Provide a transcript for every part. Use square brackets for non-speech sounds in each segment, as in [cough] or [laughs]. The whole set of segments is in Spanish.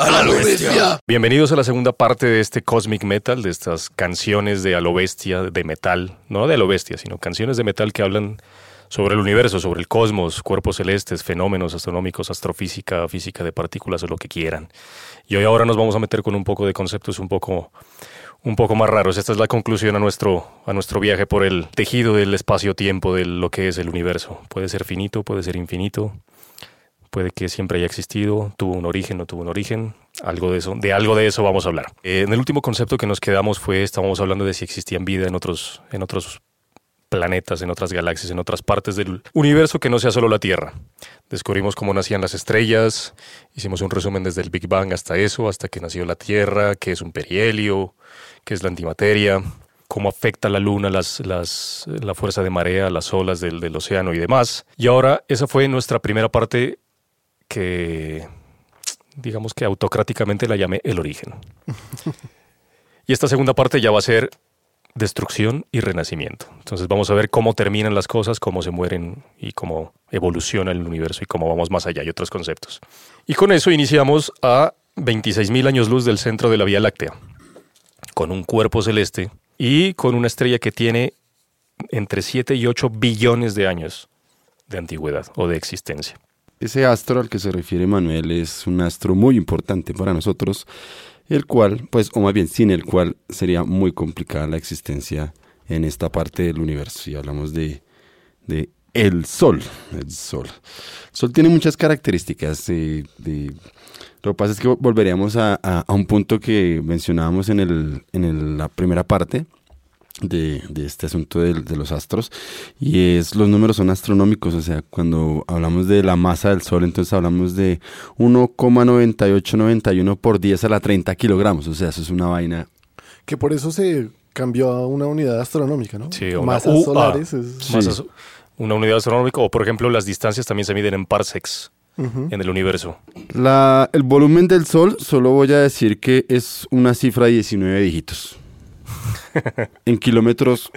¡A la bestia! Bienvenidos a la segunda parte de este Cosmic Metal, de estas canciones de a lo bestia, de metal, no de a lo bestia, sino canciones de metal que hablan sobre el universo, sobre el cosmos, cuerpos celestes, fenómenos astronómicos, astrofísica, física de partículas o lo que quieran. Y hoy ahora nos vamos a meter con un poco de conceptos un poco, un poco más raros. Esta es la conclusión a nuestro, a nuestro viaje por el tejido del espacio-tiempo de lo que es el universo. Puede ser finito, puede ser infinito, puede que siempre haya existido, tuvo un origen, no tuvo un origen, algo de eso, de algo de eso vamos a hablar. Eh, en el último concepto que nos quedamos fue, estábamos hablando de si existían vida en otros, en otros planetas, en otras galaxias, en otras partes del universo que no sea solo la Tierra. Descubrimos cómo nacían las estrellas, hicimos un resumen desde el Big Bang hasta eso, hasta que nació la Tierra, qué es un perihelio, qué es la antimateria, cómo afecta la luna, las, las, la fuerza de marea, las olas del, del océano y demás. Y ahora esa fue nuestra primera parte que digamos que autocráticamente la llamé el origen. [laughs] y esta segunda parte ya va a ser destrucción y renacimiento. Entonces vamos a ver cómo terminan las cosas, cómo se mueren y cómo evoluciona el universo y cómo vamos más allá y otros conceptos. Y con eso iniciamos a 26.000 años luz del centro de la Vía Láctea, con un cuerpo celeste y con una estrella que tiene entre 7 y 8 billones de años de antigüedad o de existencia. Ese astro al que se refiere Manuel es un astro muy importante para nosotros, el cual, pues, o más bien sin el cual sería muy complicada la existencia en esta parte del universo. Si hablamos de, de el Sol, el Sol. El Sol tiene muchas características. de, lo que pasa es que volveríamos a, a, un punto que mencionábamos en, el, en la primera parte, de, de, este asunto de, de, los astros y es los números son astronómicos, o sea, cuando hablamos de la masa del Sol, entonces hablamos de 1,9891 por 10 a la 30 kilogramos, o sea, eso es una vaina. Que por eso se cambió a una unidad astronómica, ¿no? Sí, una Masas UA. solares. Es... Sí. Masas, una unidad astronómica, o por ejemplo, las distancias también se miden en parsecs. Uh -huh. En el universo. La, el volumen del Sol, solo voy a decir que es una cifra de 19 dígitos. [laughs] en kilómetros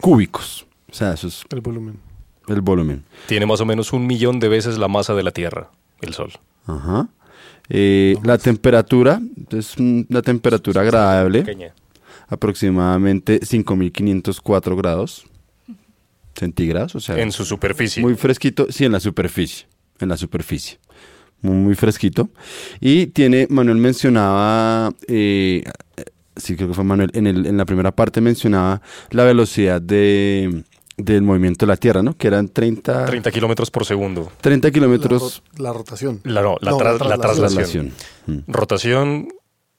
cúbicos. O sea, eso es el volumen. El volumen. Tiene más o menos un millón de veces la masa de la Tierra, el Sol. Ajá. Eh, no la temperatura es una temperatura agradable. Pequeña. Aproximadamente 5.504 grados centígrados. O sea, en su superficie. Muy fresquito. Sí, en la superficie. En la superficie. Muy, muy fresquito. Y tiene, Manuel mencionaba eh, sí creo que fue Manuel, en, el, en la primera parte mencionaba la velocidad de, del movimiento de la Tierra, ¿no? Que eran 30... 30 kilómetros por segundo. 30 kilómetros... La, la, rotación. La, no, la, no, tra la, traslación. traslación. Mm. Rotación,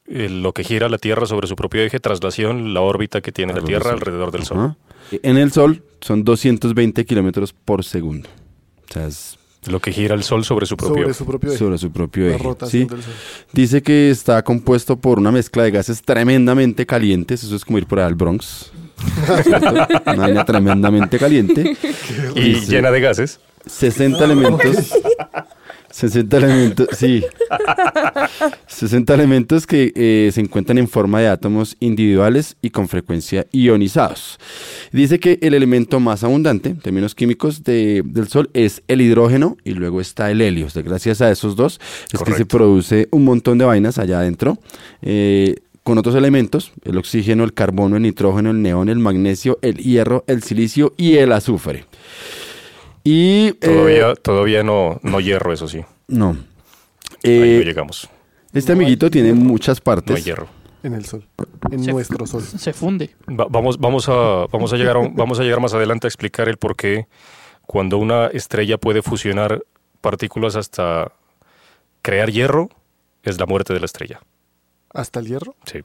eh, lo que gira la Tierra sobre su propio eje, traslación, la órbita que tiene la Tierra alrededor del Sol. Uh -huh. En el Sol son 220 kilómetros por segundo. O sea, es lo que gira el Sol sobre su propio, sobre su propio eje. Sobre su propio La eje. rotación ¿sí? del Sol. Dice que está compuesto por una mezcla de gases tremendamente calientes. Eso es como ir por allá al Bronx. [laughs] una vaina tremendamente caliente. Y Dice, llena de gases. 60 elementos. [laughs] 60 elementos, sí. 60 elementos que eh, se encuentran en forma de átomos individuales y con frecuencia ionizados. Dice que el elemento más abundante, en términos químicos, de, del Sol es el hidrógeno y luego está el helio. O sea, gracias a esos dos es Correcto. que se produce un montón de vainas allá adentro. Eh, con otros elementos, el oxígeno, el carbono, el nitrógeno, el neón, el magnesio, el hierro, el silicio y el azufre. Y Todavía, eh, todavía no, no hierro, eso sí. no. Ahí Eh, no llegamos. este amiguito tiene muchas No hay partes. hierro. En el Sol. En Se- nuestro Sol. Se funde. Va- vamos, vamos, a, vamos, a llegar a vamos a llegar más adelante a explicar el por qué cuando una estrella puede fusionar partículas hasta crear hierro, es la muerte de la estrella. Hasta el hierro. Sí,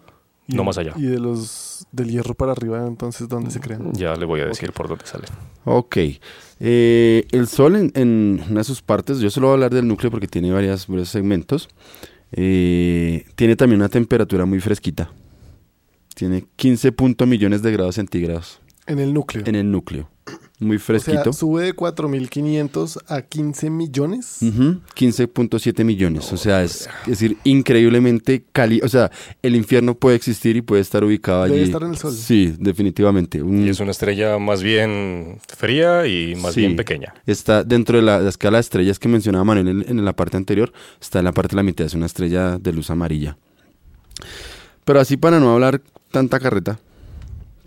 Y- no más allá. Y de los del hierro para arriba, entonces, ¿dónde se crean? Ya le voy a decir por dónde sale. Ok. Eh, el Sol en, en una de sus partes, yo solo voy a hablar del núcleo porque tiene varias, varios segmentos. Eh, tiene también una temperatura muy fresquita. Tiene 15 punto millones de grados centígrados En el núcleo. en el núcleo. Muy o fresquito. sea, sube de 4.500 a 15 millones. Ujú, 15.7 millones. o sea, es, es decir, increíblemente caliente. O sea, el infierno puede existir y puede estar ubicado allí. Debe estar en el sol. Sí, definitivamente. Un- Y es una estrella más bien fría y más Sí. bien pequeña. Está dentro de la, la escala de estrellas que mencionaba Manuel en, en la parte anterior. Está en la parte de la mitad. Es una estrella de luz amarilla. Pero así para no hablar tanta carreta.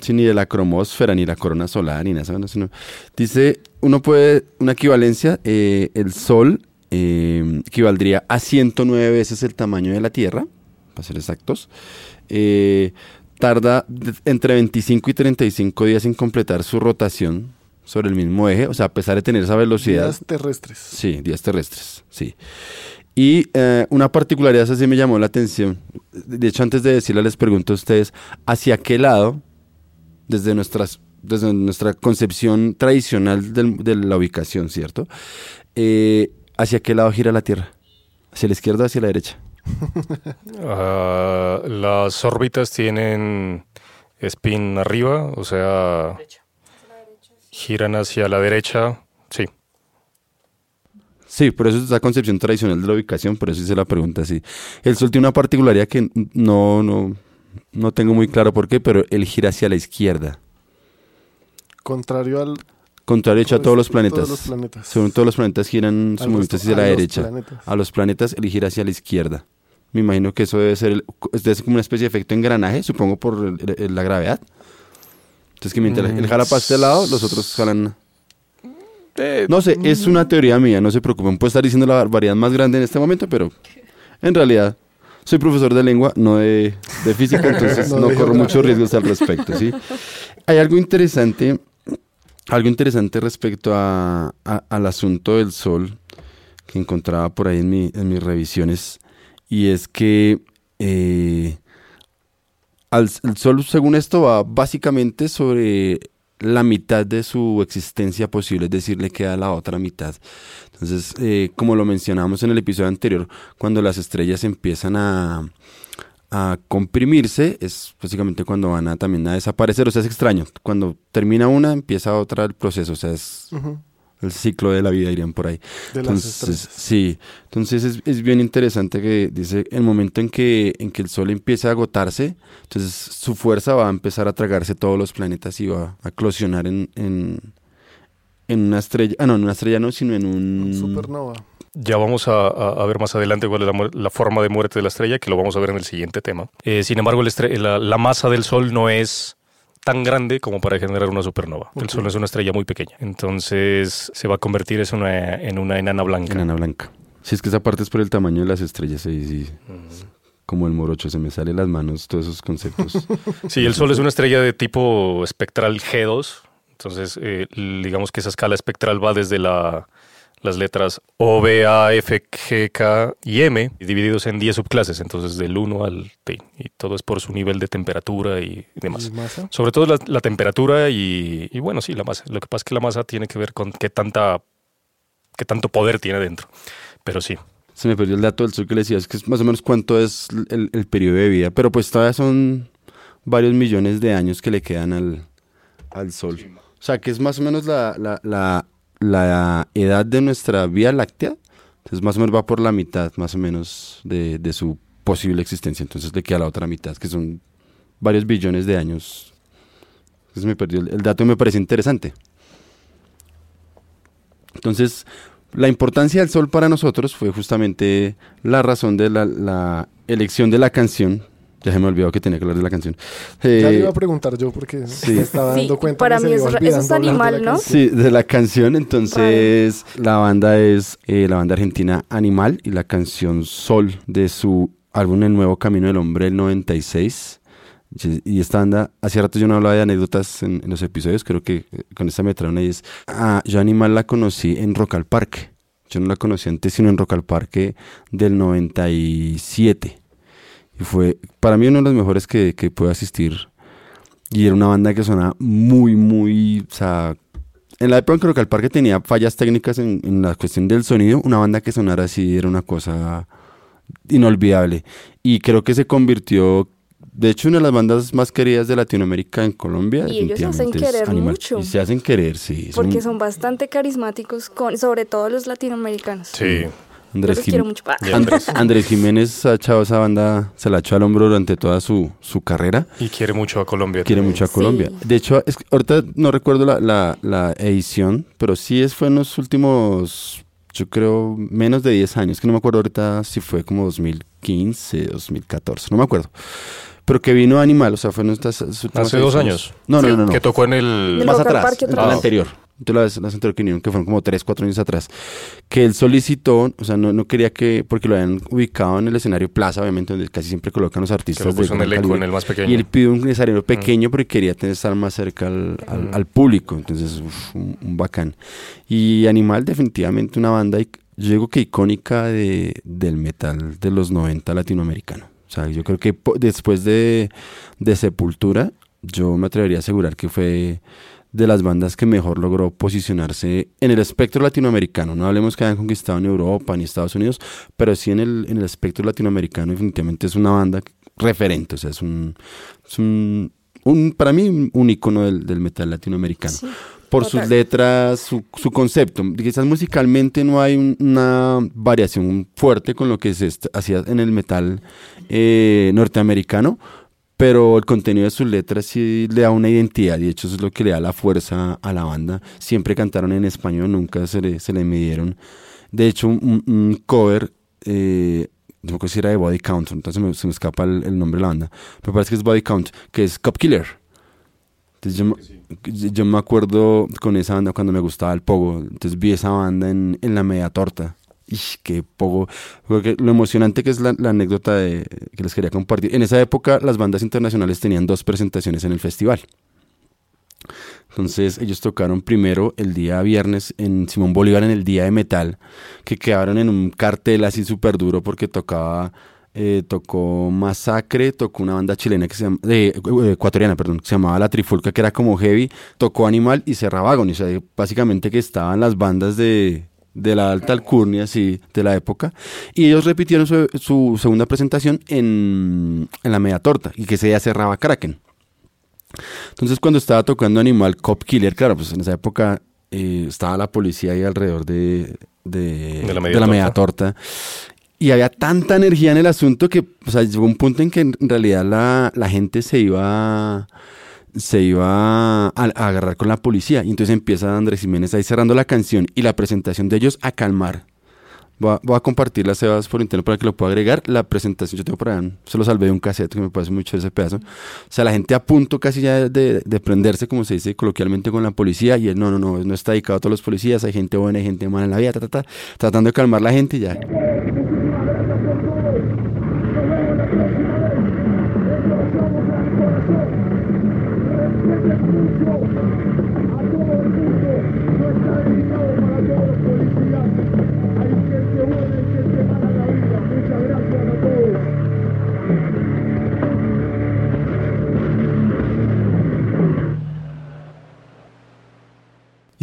Sí, ni de la cromósfera, ni la corona solar, ni nada. no, sino- dice, uno puede, una equivalencia, eh, el Sol eh, equivaldría a 109 veces el tamaño de la Tierra, para ser exactos. Eh, tarda entre 25 y 35 días en completar su rotación sobre el mismo eje, o sea, a pesar de tener esa velocidad. Días terrestres. Sí, días terrestres, sí. Y eh, una particularidad, esa sí me llamó la atención. De hecho, antes de decirla, les pregunto a ustedes, ¿hacia qué lado, desde, nuestras, desde nuestra concepción tradicional del- de la ubicación, ¿cierto? Eh, ¿Hacia qué lado gira la Tierra? ¿Hacia la izquierda o hacia la derecha? [laughs] Ah, las órbitas tienen spin arriba, o sea, giran hacia la derecha. Sí, Sí, por eso es esa concepción tradicional de la ubicación, por eso hice la pregunta así. El Sol tiene una particularidad que no, no, no tengo muy claro por qué, pero él gira hacia la izquierda. Contrario al. Contrario hecho a todos los planetas. Todos los planetas. Según todos los planetas giran su movimiento hacia la a los derecha. planetas. A los planetas él gira hacia la izquierda. Me imagino que eso debe ser, el- debe ser como una especie de efecto engranaje, supongo por el- el- la gravedad. Entonces que mientras Mm, él jala para este lado, los otros jalan... Eh, No sé, es una teoría mía, no se preocupen. Puedo estar diciendo la barbaridad más grande en este momento, pero en realidad soy profesor de lengua, no de, de física, [laughs] entonces No corro muchos riesgos al respecto, ¿sí? Hay algo interesante, algo interesante respecto a, a- al asunto del sol que encontraba por ahí en, mi- en mis revisiones, y es que eh, al- el sol, según esto, va básicamente sobre la mitad de su existencia posible, es decir, le queda la otra mitad. Entonces, eh, como lo mencionamos en el episodio anterior, cuando las estrellas empiezan a, a comprimirse, es básicamente cuando van a también a desaparecer. O sea, es extraño. Cuando termina una, empieza otra el proceso. O sea, es. El ciclo de la vida, dirían por ahí. De Entonces, sí, entonces es, es bien interesante que dice el momento en que, en que el Sol empieza a agotarse, entonces su fuerza va a empezar a tragarse todos los planetas y va a eclosionar en, en, en una estrella, ah no, en una estrella no, sino en un... Supernova. Ya vamos a, a- ver más adelante cuál es la, forma de muerte de la estrella, que lo vamos a ver en el siguiente tema. Eh, sin embargo, la masa del Sol no es tan grande como para generar una supernova. El. Sol es una estrella muy pequeña. Entonces se va a convertir una- en una enana blanca. Enana blanca. Si es que esa parte es por el tamaño de las estrellas, ahí sí, como el morocho, se me salen las manos todos esos conceptos. [laughs] Sí, el Sol es una estrella de tipo espectral G2. Entonces, eh, digamos que esa escala espectral va desde la- las letras O, B, A, F, G, K y M, divididos en 10 subclases, entonces del 1 al T. Y todo es por su nivel de temperatura y demás. ¿Y masa? Sobre todo la, la temperatura y, y, bueno, sí, la masa. Lo que pasa es que la masa tiene que ver con qué, tanta, qué tanto poder tiene dentro. Pero sí, Se me perdió el dato del sol que le decía, es que es más o menos cuánto es el, el periodo de vida, pero pues todavía son varios millones de años que le quedan al, al sol. O sea, que es más o menos la, la, la, la edad de nuestra Vía Láctea, entonces más o menos va por la mitad, más o menos, de, su posible existencia, entonces le queda la otra mitad, que son varios billones de años. Entonces me perdió el, dato me parece interesante. Entonces, la importancia del sol para nosotros fue justamente la razón de la elección de la canción. Ya se me olvidó que tenía que hablar de la canción. Ya Eh, le iba a preguntar yo porque sí. me estaba Sí, dando cuenta. para que mí eso es animal, ¿no? canción. Sí, de la canción. Entonces, la banda es eh, la banda argentina Animal y la canción Sol de su álbum El Nuevo Camino del Hombre del 96. Y esta banda, hace rato yo no hablaba de anécdotas en, en los episodios, creo que eh, con esta me traen ahí es. Ah, yo Animal la conocí en Rock al Parque. Yo no la conocí antes, sino en Rock al Parque del 97. Y fue para mí uno de los mejores que, que pude asistir. Y era una banda que sonaba muy, muy. O sea, en la época en que al Parque tenía fallas técnicas en, en la cuestión del sonido, una banda que sonara así era una cosa inolvidable. Y creo que se convirtió, de hecho, una de las bandas más queridas de Latinoamérica en Colombia. Y ellos se hacen querer Animal. mucho. Y se hacen querer, sí. son- Porque son bastante carismáticos, con, sobre todo los latinoamericanos. Sí. Andrés, Jim- quiero mucho. Y Andrés. [laughs] Andrés Jiménez ha echado esa banda, se la echó al hombro durante toda su, su carrera. Y quiere mucho a Colombia. Quiere también. mucho a Sí. Colombia. De hecho, es que ahorita no recuerdo la, la- la edición, pero sí es, fue en los últimos, yo creo, menos de 10 años, que no me acuerdo ahorita si fue como 2015, 2014, no me acuerdo. Pero que vino Animal, o sea, fue en estas últimas Hace dos años. No, no, no, no. Que tocó en el... El Más atrás, en vez. anterior. Tú las, las anteriores que que fueron como 3, 4 años atrás. Que él solicitó, o sea, no, no quería que, porque lo habían ubicado en el escenario Plaza, obviamente, donde casi siempre colocan los Que artistas. lo de puso en gran el eco, en el más pequeño. Y él pidió un escenario pequeño porque quería tener, estar más cerca al, al- Mm. al público. Entonces, uf, un, un bacán. Y Animal, definitivamente una banda, yo digo que icónica de, del metal de los 90 latinoamericano. O sea, yo creo que después de, de Sepultura, yo me atrevería a asegurar que fue de las bandas que mejor logró posicionarse en el espectro latinoamericano. No hablemos que hayan conquistado en Europa ni Estados Unidos, pero sí en el, en el espectro latinoamericano definitivamente es una banda referente, o sea, es un, es un, un- para mí un icono del, del metal latinoamericano. Sí, por total. sus letras, su, su concepto. Quizás musicalmente no hay un- una variación fuerte con lo que se hacía en el metal eh, norteamericano, pero el contenido de sus letras sí le da una identidad y de hecho eso es lo que le da la fuerza a la banda. Siempre cantaron en español, nunca se le, se le midieron. De hecho, un, un cover, eh, no sé si era de Body Count, entonces me- se me escapa el, el nombre de la banda, pero parece que es Body Count, que es Cop Killer. Entonces yo, me- yo me acuerdo con esa banda cuando me gustaba el pogo, entonces vi esa banda en, en la media torta. Qué. Porque lo emocionante que es la, anécdota que les quería compartir. En esa época las bandas internacionales tenían dos presentaciones en el festival. Entonces ellos tocaron primero el día viernes en Simón Bolívar en el Día de Metal, que quedaron en un cartel así súper duro porque tocaba, eh, tocó Masacre, tocó una banda chilena que se llama, eh, ecuatoriana, perdón, que se llamaba La Trifulca, que era como heavy, tocó Animal y cerraba Agony, o sea, básicamente que estaban las bandas de, de la alta alcurnia, así, de la época, y ellos repitieron su, su segunda presentación en, en la media torta, y que ese día cerraba Kraken. Entonces cuando estaba tocando Animal Cop Killer, claro, pues en esa época eh, estaba la policía ahí alrededor de, de, De la de media torta. Y había tanta energía en el asunto que o sea, llegó un punto en que en realidad la, la gente se iba se iba a, agarrar con la policía. Y entonces empieza Andrés Jiménez ahí cerrando la canción y la presentación de ellos a calmar. Voy a, voy a compartir las Sebas por internet para que lo pueda agregar. La presentación, yo tengo por ahí, se lo salvé de un cassette que me parece mucho ese pedazo. O sea, la gente a punto casi ya de, de prenderse, como se dice coloquialmente, con la policía. Y él, no, no, no, no está dedicado a todos los policías. Hay gente buena, hay gente mala en la vida, ta, ta, tratando de calmar la gente y ya.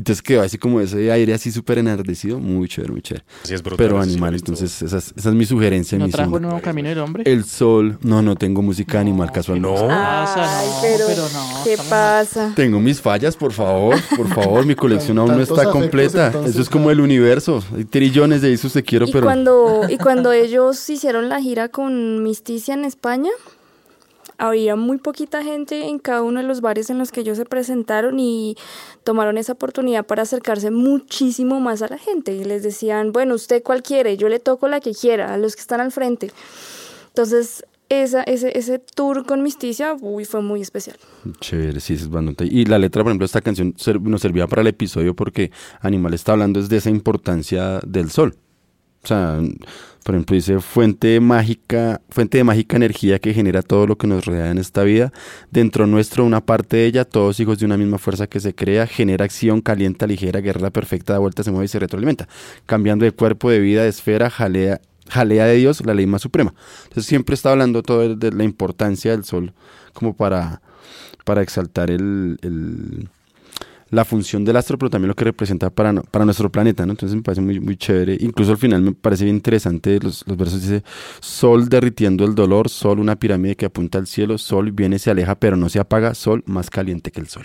Entonces quedó así como ese aire así súper enardecido, muy chévere, muy chévere. Sí, es brutal, Pero animal, entonces esa es, esa es mi sugerencia. ¿No mi trajo el sombra. nuevo camino del hombre? El sol, no, no tengo música animal casualmente. No. pasa? Ay, No, pero, pero no, ¿qué pasa? Tengo mis fallas, por favor, por favor, mi colección aún no está afectos, completa. entonces, Eso es como el universo. Hay trillones de esos te quiero, Y pero cuando, y cuando ellos hicieron la gira con Misticia en España, había muy poquita gente en cada uno de los bares en los que ellos se presentaron y tomaron esa oportunidad para acercarse muchísimo más a la gente. Y les decían, bueno, usted cuál quiere, yo le toco la que quiera, a los que están al frente. Entonces, esa, ese, ese tour con Misticia, uy, fue muy especial. Chévere, sí, es bastante. Y la letra, por ejemplo, esta canción nos servía para el episodio porque Animal está hablando es de esa importancia del sol. O sea, por ejemplo, dice fuente mágica, fuente de mágica energía que genera todo lo que nos rodea en esta vida. Dentro nuestro, una parte de ella, todos hijos de una misma fuerza que se crea, genera acción, calienta, ligera, guerra perfecta, da vuelta, se mueve y se retroalimenta. Cambiando de cuerpo, de vida, de esfera, jalea, jalea de Dios, la ley más suprema. Entonces siempre está hablando todo de, de la importancia del sol como para, para exaltar el- la función del astro, pero también lo que representa para, no- para nuestro planeta, ¿no? Entonces me parece muy, muy chévere. Incluso al final me parece bien interesante los, los versos. Dice, sol derritiendo el dolor, sol una pirámide que apunta al cielo, sol viene, se aleja, pero no se apaga, sol más caliente que el sol.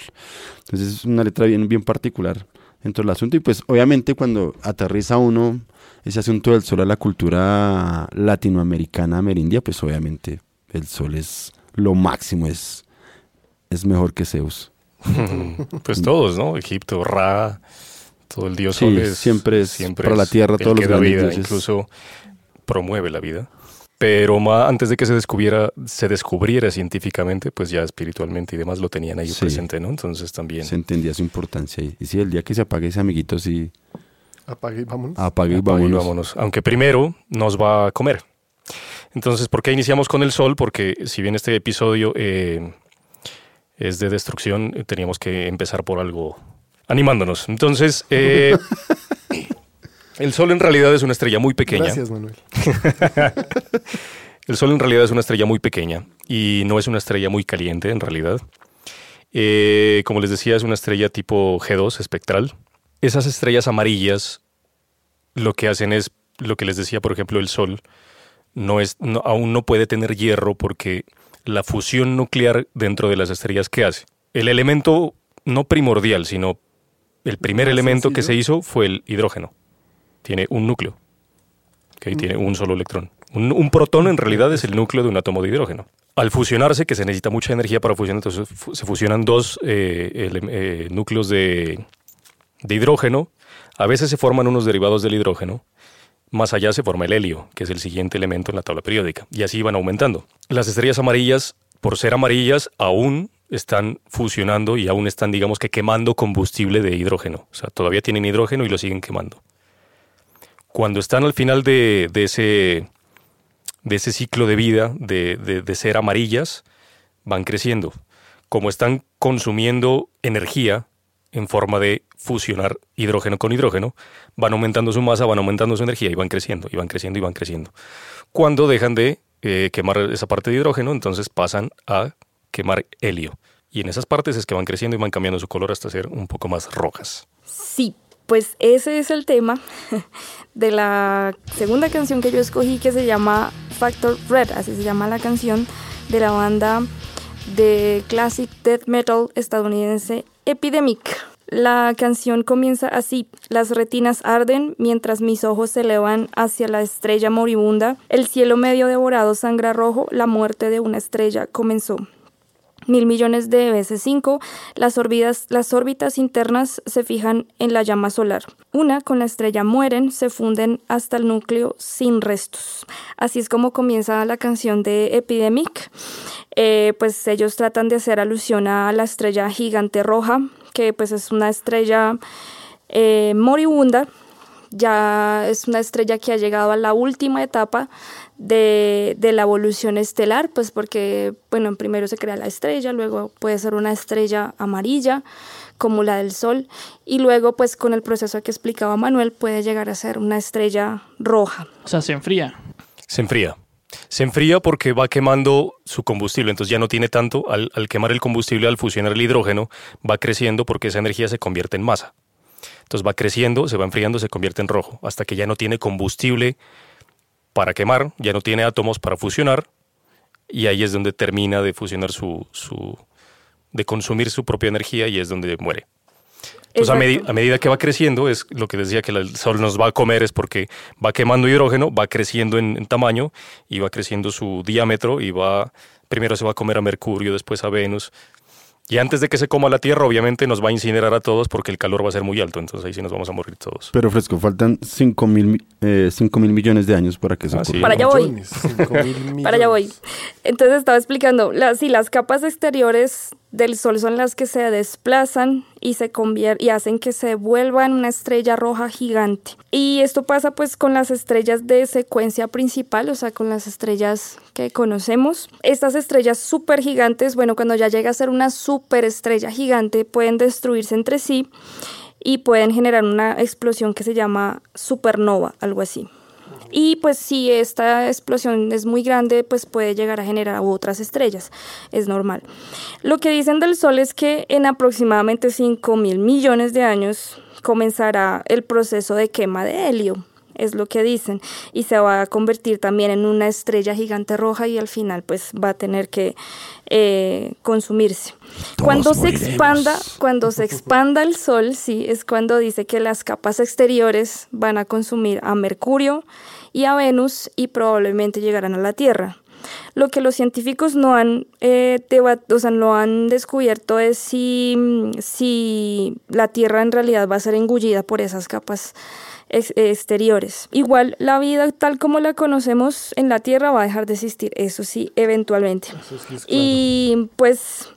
Entonces es una letra bien, bien particular dentro del asunto. Y pues obviamente cuando aterriza uno ese asunto del sol a la cultura latinoamericana amerindia, pues obviamente el sol es lo máximo, es, es mejor que Zeus. [laughs] Pues todos, ¿no? Egipto, Ra, todo el dios Sí, Sol es, siempre es para la tierra, todos que los grandes vida, dioses. incluso promueve la vida. Pero antes de que se descubriera, se descubriera científicamente, pues ya espiritualmente y demás lo tenían ahí Sí. presente, ¿no? Entonces también Se entendía su importancia ahí. Y sí, el día que se apague ese amiguito, sí, Apague y vámonos. apague y apague y vámonos. vámonos. Aunque primero nos va a comer. Entonces, ¿por qué iniciamos con el sol? Porque si bien este episodio eh, es de destrucción, teníamos que empezar por algo animándonos. Entonces, eh, [laughs] el sol en realidad es una estrella muy pequeña. Gracias, Manuel. [laughs] El Sol en realidad es una estrella muy pequeña y no es una estrella muy caliente en realidad. Eh, como les decía, es una estrella tipo G2 espectral. Esas estrellas amarillas lo que hacen es, lo que les decía, por ejemplo, el Sol, no es, no- aún no puede tener hierro porque la fusión nuclear dentro de las estrellas que hace. El elemento no primordial, sino el primer elemento que se hizo fue el hidrógeno. Tiene un núcleo. ¿ok? Tiene un solo electrón. Un, un protón en realidad es el núcleo de un átomo de hidrógeno. Al fusionarse, que se necesita mucha energía para fusionar, entonces se fusionan dos eh, eh, núcleos de, de hidrógeno. A veces se forman unos derivados del hidrógeno. Más allá se forma el helio, que es el siguiente elemento en la tabla periódica. Y así van aumentando. Las estrellas amarillas, por ser amarillas, aún están fusionando y aún están, digamos que, quemando combustible de hidrógeno. O sea, todavía tienen hidrógeno y lo siguen quemando. Cuando están al final de, ese, de ese ciclo de vida, de- de ser amarillas, van creciendo. Como están consumiendo energía en forma de fusionar hidrógeno con hidrógeno, van aumentando su masa, van aumentando su energía y van creciendo, y van creciendo, y van creciendo. Cuando dejan de eh, quemar esa parte de hidrógeno, entonces pasan a quemar helio. Y en esas partes es que van creciendo y van cambiando su color hasta ser un poco más rojas. Sí, pues ese es el tema [laughs] de la segunda canción que yo escogí que se llama Factor Red, así se llama la canción de la banda de classic death metal estadounidense Epidemic. La canción comienza así, las retinas arden mientras mis ojos se elevan hacia la estrella moribunda, el cielo medio devorado sangra rojo, la muerte de una estrella comenzó mil millones de veces 5, las órbitas, las órbitas internas se fijan en la llama solar. Una con la estrella mueren, se funden hasta el núcleo sin restos. Así es como comienza la canción de Epidemic. Eh, pues ellos tratan de hacer alusión a la estrella gigante roja, que pues es una estrella eh, moribunda, ya es una estrella que ha llegado a la última etapa de, de la evolución estelar, pues porque, bueno, primero se crea la estrella, luego puede ser una estrella amarilla, como la del Sol, y luego, pues con el proceso que explicaba Manuel, puede llegar a ser una estrella roja. O sea, se enfría. Se enfría. Se enfría porque va quemando su combustible, entonces ya no tiene tanto, al, al quemar el combustible, al fusionar el hidrógeno, va creciendo porque esa energía se convierte en masa. Entonces va creciendo, se va enfriando, se convierte en rojo, hasta que ya no tiene combustible para quemar, ya no tiene átomos para fusionar, y ahí es donde termina de fusionar su, su de consumir su propia energía y es donde muere. Entonces, a, medi- a medida que va creciendo, es lo que decía que el sol nos va a comer, es porque va quemando hidrógeno, va creciendo en, en tamaño y va creciendo su diámetro y va, primero se va a comer a Mercurio, después a Venus. Y antes de que se coma la Tierra, obviamente nos va a incinerar a todos porque el calor va a ser muy alto, entonces ahí sí nos vamos a morir todos. Pero fresco, faltan 5 mil, mi- eh, cinco mil millones de años para que eso Ah, sí. Para allá voy. Millones, cinco mil millones. [laughs] Para allá voy. Entonces estaba explicando, las, sí, las capas exteriores del Sol son las que se desplazan y se y hacen que se vuelva en una estrella roja gigante. Y esto pasa pues con las estrellas de secuencia principal, o sea, con las estrellas que conocemos. Estas estrellas súper gigantes, bueno, cuando ya llega a ser una superestrella gigante, pueden destruirse entre sí y pueden generar una explosión que se llama supernova, algo así. Y pues si esta explosión es muy grande, pues puede llegar a generar otras estrellas. Es normal. Lo que dicen del Sol es que en aproximadamente 5 mil millones de años comenzará el proceso de quema de helio es lo que dicen, y se va a convertir también en una estrella gigante roja y al final pues va a tener que eh, consumirse. cuando se expanda, cuando se expanda el Sol, sí, es cuando dice que las capas exteriores van a consumir a Mercurio y a Venus y probablemente llegarán a la Tierra. Lo que los científicos no han, eh, o sea, no han descubierto es si, si la Tierra en realidad va a ser engullida por esas capas exteriores. Igual la vida tal como la conocemos en la Tierra va a dejar de existir, eso sí, eventualmente. Y pues,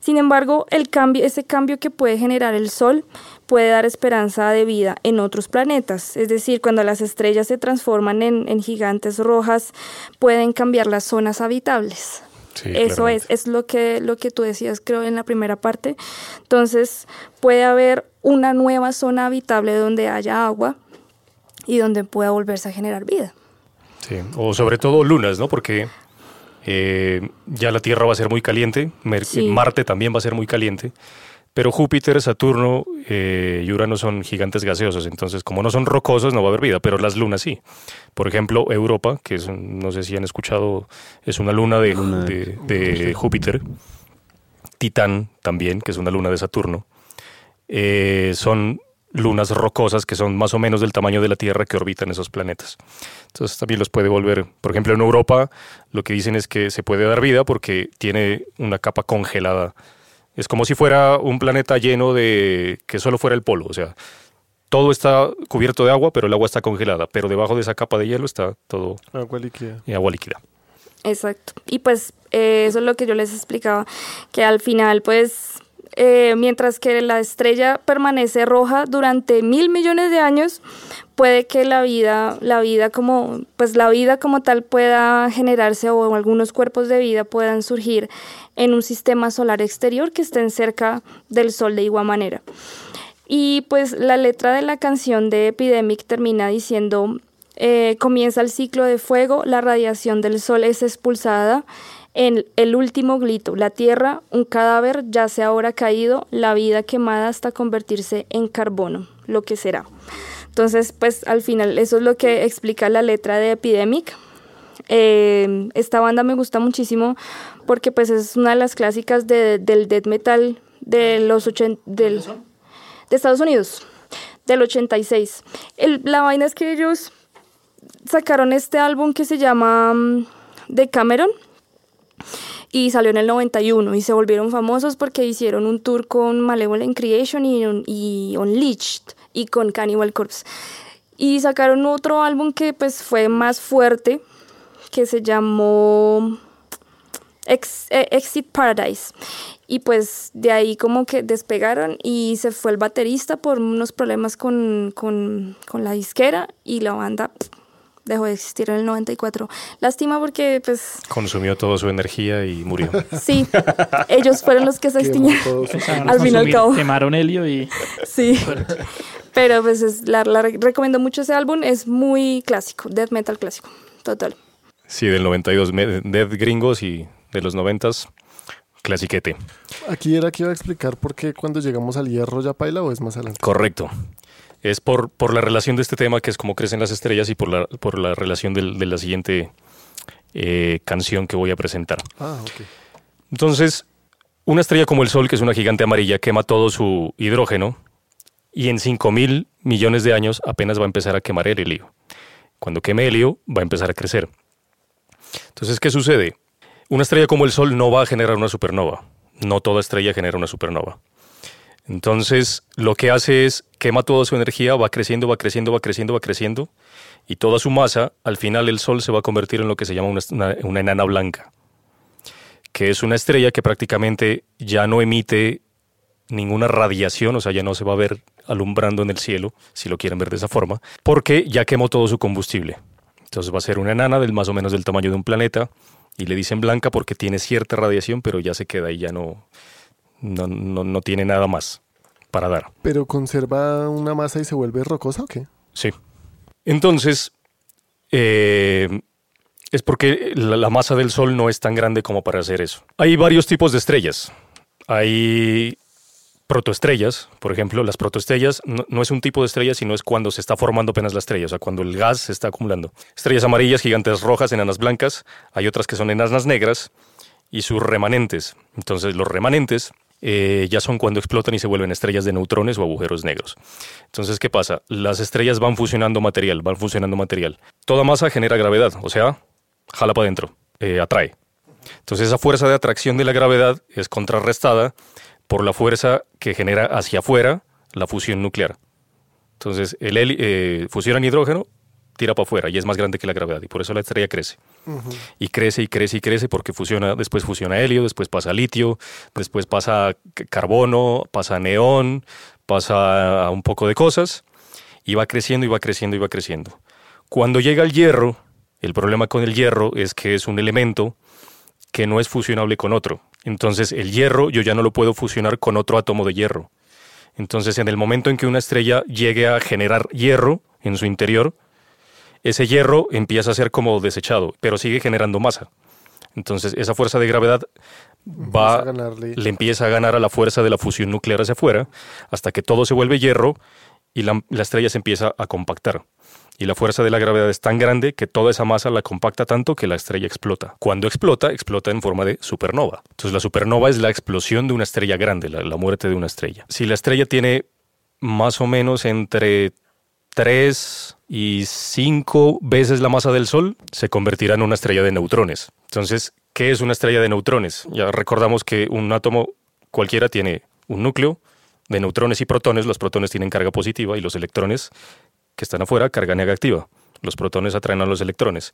sin embargo, el cambio, ese cambio que puede generar el Sol puede dar esperanza de vida en otros planetas. Es decir, cuando las estrellas se transforman en, gigantes rojas, pueden cambiar las zonas habitables. Eso es, es lo que, lo que tú decías, creo, en la primera parte. Entonces, puede haber una nueva zona habitable donde haya agua, y donde pueda volverse a generar vida. Sí, o sobre todo lunas, ¿no? Porque eh, ya la Tierra va a ser muy caliente, Marte también va a ser muy caliente, pero Júpiter, Saturno eh, y Urano son gigantes gaseosos, entonces como no son rocosos no va a haber vida, pero las lunas sí. Por ejemplo, Europa, que es, no sé si han escuchado, es una luna de, de, Júpiter, Titán también, que es una luna de Saturno, eh, son lunas rocosas que son más o menos del tamaño de la Tierra que orbitan esos planetas. Entonces también los puede volver, por ejemplo en Europa lo que dicen es que se puede dar vida porque tiene una capa congelada. Es como si fuera un planeta lleno de que solo fuera el polo, o sea, todo está cubierto de agua, pero el agua está congelada, pero debajo de esa capa de hielo está todo agua líquida. Y agua líquida. Exacto. Y pues eh, eso es lo que yo les explicaba, que al final pues eh, mientras que la estrella permanece roja durante mil millones de años, puede que la vida, la vida como, pues la vida como tal pueda generarse o algunos cuerpos de vida puedan surgir en un sistema solar exterior que estén cerca del Sol de igual manera. Y pues la letra de la canción de Epidemic termina diciendo, eh, comienza el ciclo de fuego, la radiación del Sol es expulsada en el último glito, la tierra, un cadáver yace ahora caído, la vida quemada hasta convertirse en carbono, lo que será. Entonces, pues al final eso es lo que explica la letra de Epidemic. Eh, esta banda me gusta muchísimo porque pues es una de las clásicas del death metal de los 80, del, de Estados Unidos, del 86. El, la vaina es que ellos sacaron este álbum que se llama mm, The Cameron y salió en el 91 y se volvieron famosos porque hicieron un tour con Malevolent Creation y, y Unleashed y con Cannibal Corpse. Y sacaron otro álbum que pues fue más fuerte, que se llamó eh, Exit Paradise. Y pues de ahí como que despegaron y se fue el baterista por unos problemas con, con, con la disquera y la banda dejó de existir en el 94. Lástima porque pues... Consumió toda su energía y murió. [laughs] Sí, ellos fueron los que se extinguieron. [laughs] al fin y al cabo. Quemaron helio y... Sí, pero pues es, la, recomiendo mucho ese álbum, es muy clásico, death metal clásico, total. Sí, del 92, death gringos y de los 90 clasiquete. Aquí era que iba a explicar por qué cuando llegamos al hierro ya paila o es más adelante. Correcto es por, por la relación de este tema, que es cómo crecen las estrellas, y por la, por la relación de la siguiente eh, canción que voy a presentar. Ah, Entonces, una estrella como el Sol, que es una gigante amarilla, quema todo su hidrógeno y en 5 mil millones de años apenas va a empezar a quemar el helio. Cuando queme helio, va a empezar a crecer. Entonces, ¿qué sucede? Una estrella como el Sol no va a generar una supernova. No toda estrella genera una supernova. Entonces, lo que hace es quema toda su energía, va creciendo, va creciendo, va creciendo, va creciendo, y toda su masa, al final el Sol se va a convertir en lo que se llama una, enana blanca, que es una estrella que prácticamente ya no emite ninguna radiación, o sea, ya no se va a ver alumbrando en el cielo, si lo quieren ver de esa forma, porque ya quemó todo su combustible. Entonces va a ser una enana del más o menos del tamaño de un planeta, y le dicen blanca porque tiene cierta radiación, pero ya se queda y ya no, no, no, no tiene nada más para dar. ¿Pero conserva una masa y se vuelve rocosa o qué? Sí. Entonces, eh, es porque la, la masa del Sol no es tan grande como para hacer eso. Hay varios tipos de estrellas. Hay protoestrellas, por ejemplo, las protoestrellas no, no es un tipo de estrella, sino es cuando se está formando apenas la estrella, o sea, cuando el gas se está acumulando. Estrellas amarillas, gigantes rojas, enanas blancas, hay otras que son enanas negras y sus remanentes. Entonces, los remanentes eh, ya son cuando explotan y se vuelven estrellas de neutrones o agujeros negros. Entonces, ¿qué pasa? Las estrellas van fusionando material, van fusionando material. Toda masa genera gravedad, o sea, jala para adentro, eh, atrae. Entonces, esa fuerza de atracción de la gravedad es contrarrestada por la fuerza que genera hacia afuera la fusión nuclear. Entonces, el eh, fusionan hidrógeno, tira para afuera y es más grande que la gravedad y por eso la estrella crece. Y crece y crece y crece porque fusiona, después fusiona helio, después pasa litio, después pasa carbono, pasa neón, pasa un poco de cosas y va creciendo y va creciendo y va creciendo. Cuando llega el hierro, el problema con el hierro es que es un elemento que no es fusionable con otro. Entonces el hierro yo ya no lo puedo fusionar con otro átomo de hierro. Entonces en el momento en que una estrella llegue a generar hierro en su interior, ese hierro empieza a ser como desechado, pero sigue generando masa. Entonces esa fuerza de gravedad va, le empieza a ganar a la fuerza de la fusión nuclear hacia afuera, hasta que todo se vuelve hierro y la, la estrella se empieza a compactar. Y la fuerza de la gravedad es tan grande que toda esa masa la compacta tanto que la estrella explota. Cuando explota, explota en forma de supernova. Entonces la supernova es la explosión de una estrella grande, la, la muerte de una estrella. Si la estrella tiene más o menos entre 3 y 5 veces la masa del Sol, se convertirá en una estrella de neutrones. Entonces, ¿qué es una estrella de neutrones? Ya recordamos que un átomo cualquiera tiene un núcleo de neutrones y protones. Los protones tienen carga positiva y los electrones que están afuera carga negativa. Los protones atraen a los electrones.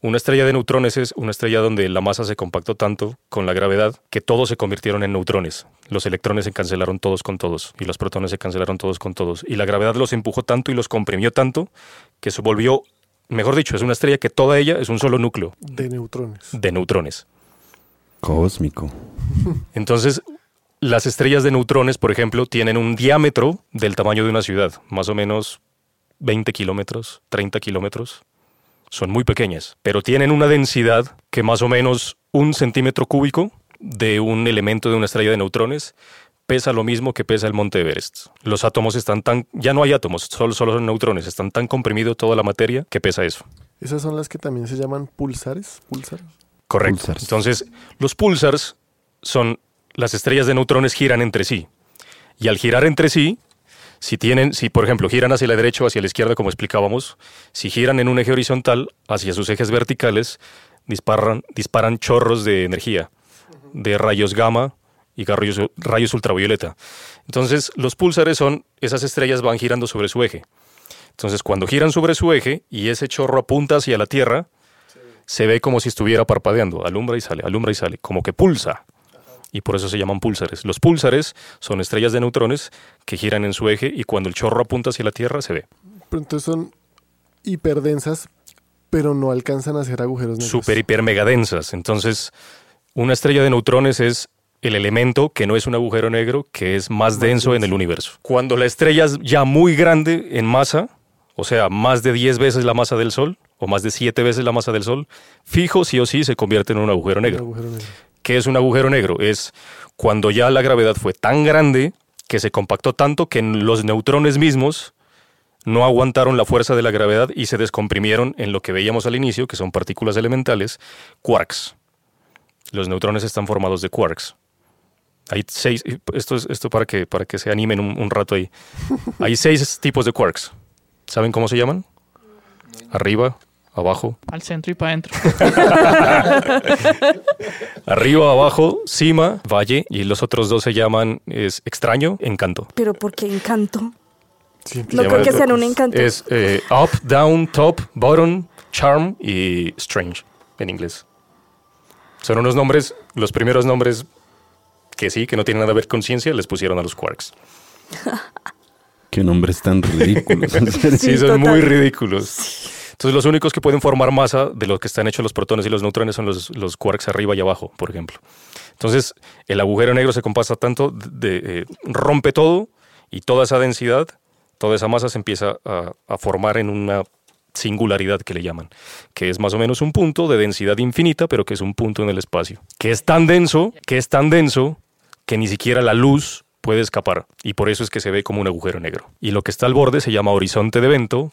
Una estrella de neutrones es una estrella donde la masa se compactó tanto con la gravedad que todos se convirtieron en neutrones. Los electrones se cancelaron todos con todos y los protones se cancelaron todos con todos. Y la gravedad los empujó tanto y los comprimió tanto que se volvió, mejor dicho, es una estrella que toda ella es un solo núcleo De neutrones. de neutrones. Cósmico. [laughs] Entonces, las estrellas de neutrones, por ejemplo, tienen un diámetro del tamaño de una ciudad, más o menos 20 kilómetros, 30 kilómetros. Son muy pequeñas, pero tienen una densidad que más o menos un centímetro cúbico de un elemento de una estrella de neutrones pesa lo mismo que pesa el monte Everest. Los átomos están tan... Ya no hay átomos, solo, solo son neutrones. Están tan comprimido toda la materia que pesa eso. Esas son las que también se llaman pulsares. Pulsar. Correcto. Pulsars. Entonces, los pulsars son las estrellas de neutrones giran entre sí. Y al girar entre sí, si tienen, si por ejemplo giran hacia la derecha o hacia la izquierda, como explicábamos, si giran en un eje horizontal hacia sus ejes verticales, disparan, disparan chorros de energía, de rayos gamma y rayos, rayos ultravioleta. Entonces, los pulsares son, esas estrellas van girando sobre su eje. Entonces, cuando giran sobre su eje y ese chorro apunta hacia la Tierra, se ve como si estuviera parpadeando, alumbra y sale, alumbra y sale, como que pulsa. Y por eso se llaman púlsares. Los púlsares son estrellas de neutrones que giran en su eje y cuando el chorro apunta hacia la Tierra se ve. Pero entonces son hiperdensas, pero no alcanzan a hacer agujeros negros. Super, hiper, mega densas. Entonces, una estrella de neutrones es el elemento que no es un agujero negro, que es más denso en el universo. Cuando la estrella es ya muy grande en masa, o sea, más de 10 veces la masa del Sol, o más de 7 veces la masa del Sol, fijo sí o sí se convierte en un agujero Un negro. agujero negro. ¿Qué es un agujero negro? Es cuando ya la gravedad fue tan grande que se compactó tanto que los neutrones mismos no aguantaron la fuerza de la gravedad y se descomprimieron en lo que veíamos al inicio, que son partículas elementales, quarks. Los neutrones están formados de quarks. Hay seis, esto es esto para que, para que se animen un, un rato ahí. [laughs] Hay seis tipos de quarks. ¿Saben cómo se llaman? Arriba, abajo, Al centro y para adentro. [laughs] Arriba, abajo, cima, valle, y los otros dos se llaman es extraño, encanto. Pero ¿por qué encanto? Sí, No creo que sean un encanto. Es eh, up, down, top, bottom, charm y strange en inglés. Son unos nombres, los primeros nombres que sí, que no tienen nada que ver con ciencia, les pusieron a los quarks. Qué nombres tan ridículos. Sí, [laughs] Sí, son total. muy ridículos. Entonces, los únicos que pueden formar masa de los que están hechos los protones y los neutrones son los, los quarks arriba y abajo, por ejemplo. Entonces, el agujero negro se compasa tanto, eh, rompe todo y toda esa densidad, toda esa masa se empieza a, a formar en una singularidad que le llaman, que es más o menos un punto de densidad infinita, pero que es un punto en el espacio, que es tan denso, que es tan denso que ni siquiera la luz puede escapar y por eso es que se ve como un agujero negro. Y lo que está al borde se llama horizonte de evento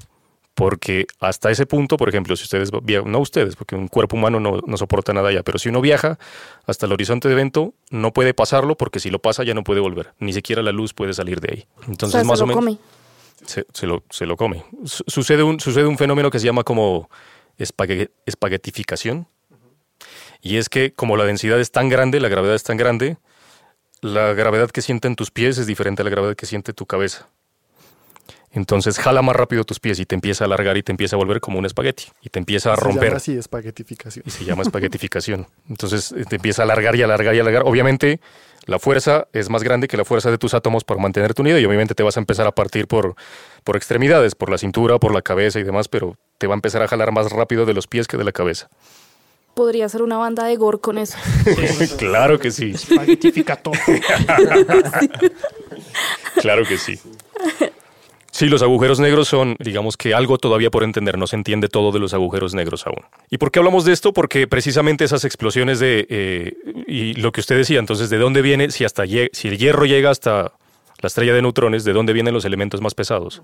porque hasta ese punto, por ejemplo, si ustedes viajan, no ustedes, porque un cuerpo humano no, no, soporta nada ya, pero si uno viaja hasta el horizonte de evento, no puede pasarlo porque si lo pasa ya no puede volver, ni siquiera la luz puede salir de ahí. Entonces, o sea, más se o menos... come. Se, se lo, se lo come. Su- Sucede un, sucede un fenómeno que se llama como espague- espaguetificación. Y es que como la densidad es tan grande, la gravedad es tan grande, la gravedad que sienten tus pies es diferente a la gravedad que siente tu cabeza. Entonces jala más rápido tus pies y te empieza a alargar y te empieza a volver como un espagueti. Y te empieza a Se romper llama así, espaguetificación. y se llama espaguetificación. Entonces eh, te empieza a alargar y alargar y alargar. Obviamente la fuerza es más grande que la fuerza de tus átomos para mantener tu nido y obviamente te vas a empezar a partir por, por extremidades, por la cintura, por la cabeza y demás, pero te va a empezar a jalar más rápido de los pies que de la cabeza. Podría ser una banda de gore con eso. [laughs] claro que sí, Espaguetificato. [laughs] claro que sí. Sí, los agujeros negros son, digamos que algo todavía por entender, no se entiende todo de los agujeros negros aún. ¿Y por qué hablamos de esto? Porque precisamente esas explosiones de, eh, y lo que usted decía, entonces, ¿de dónde viene, si, hasta si el hierro llega hasta la estrella de neutrones, ¿de dónde vienen los elementos más pesados?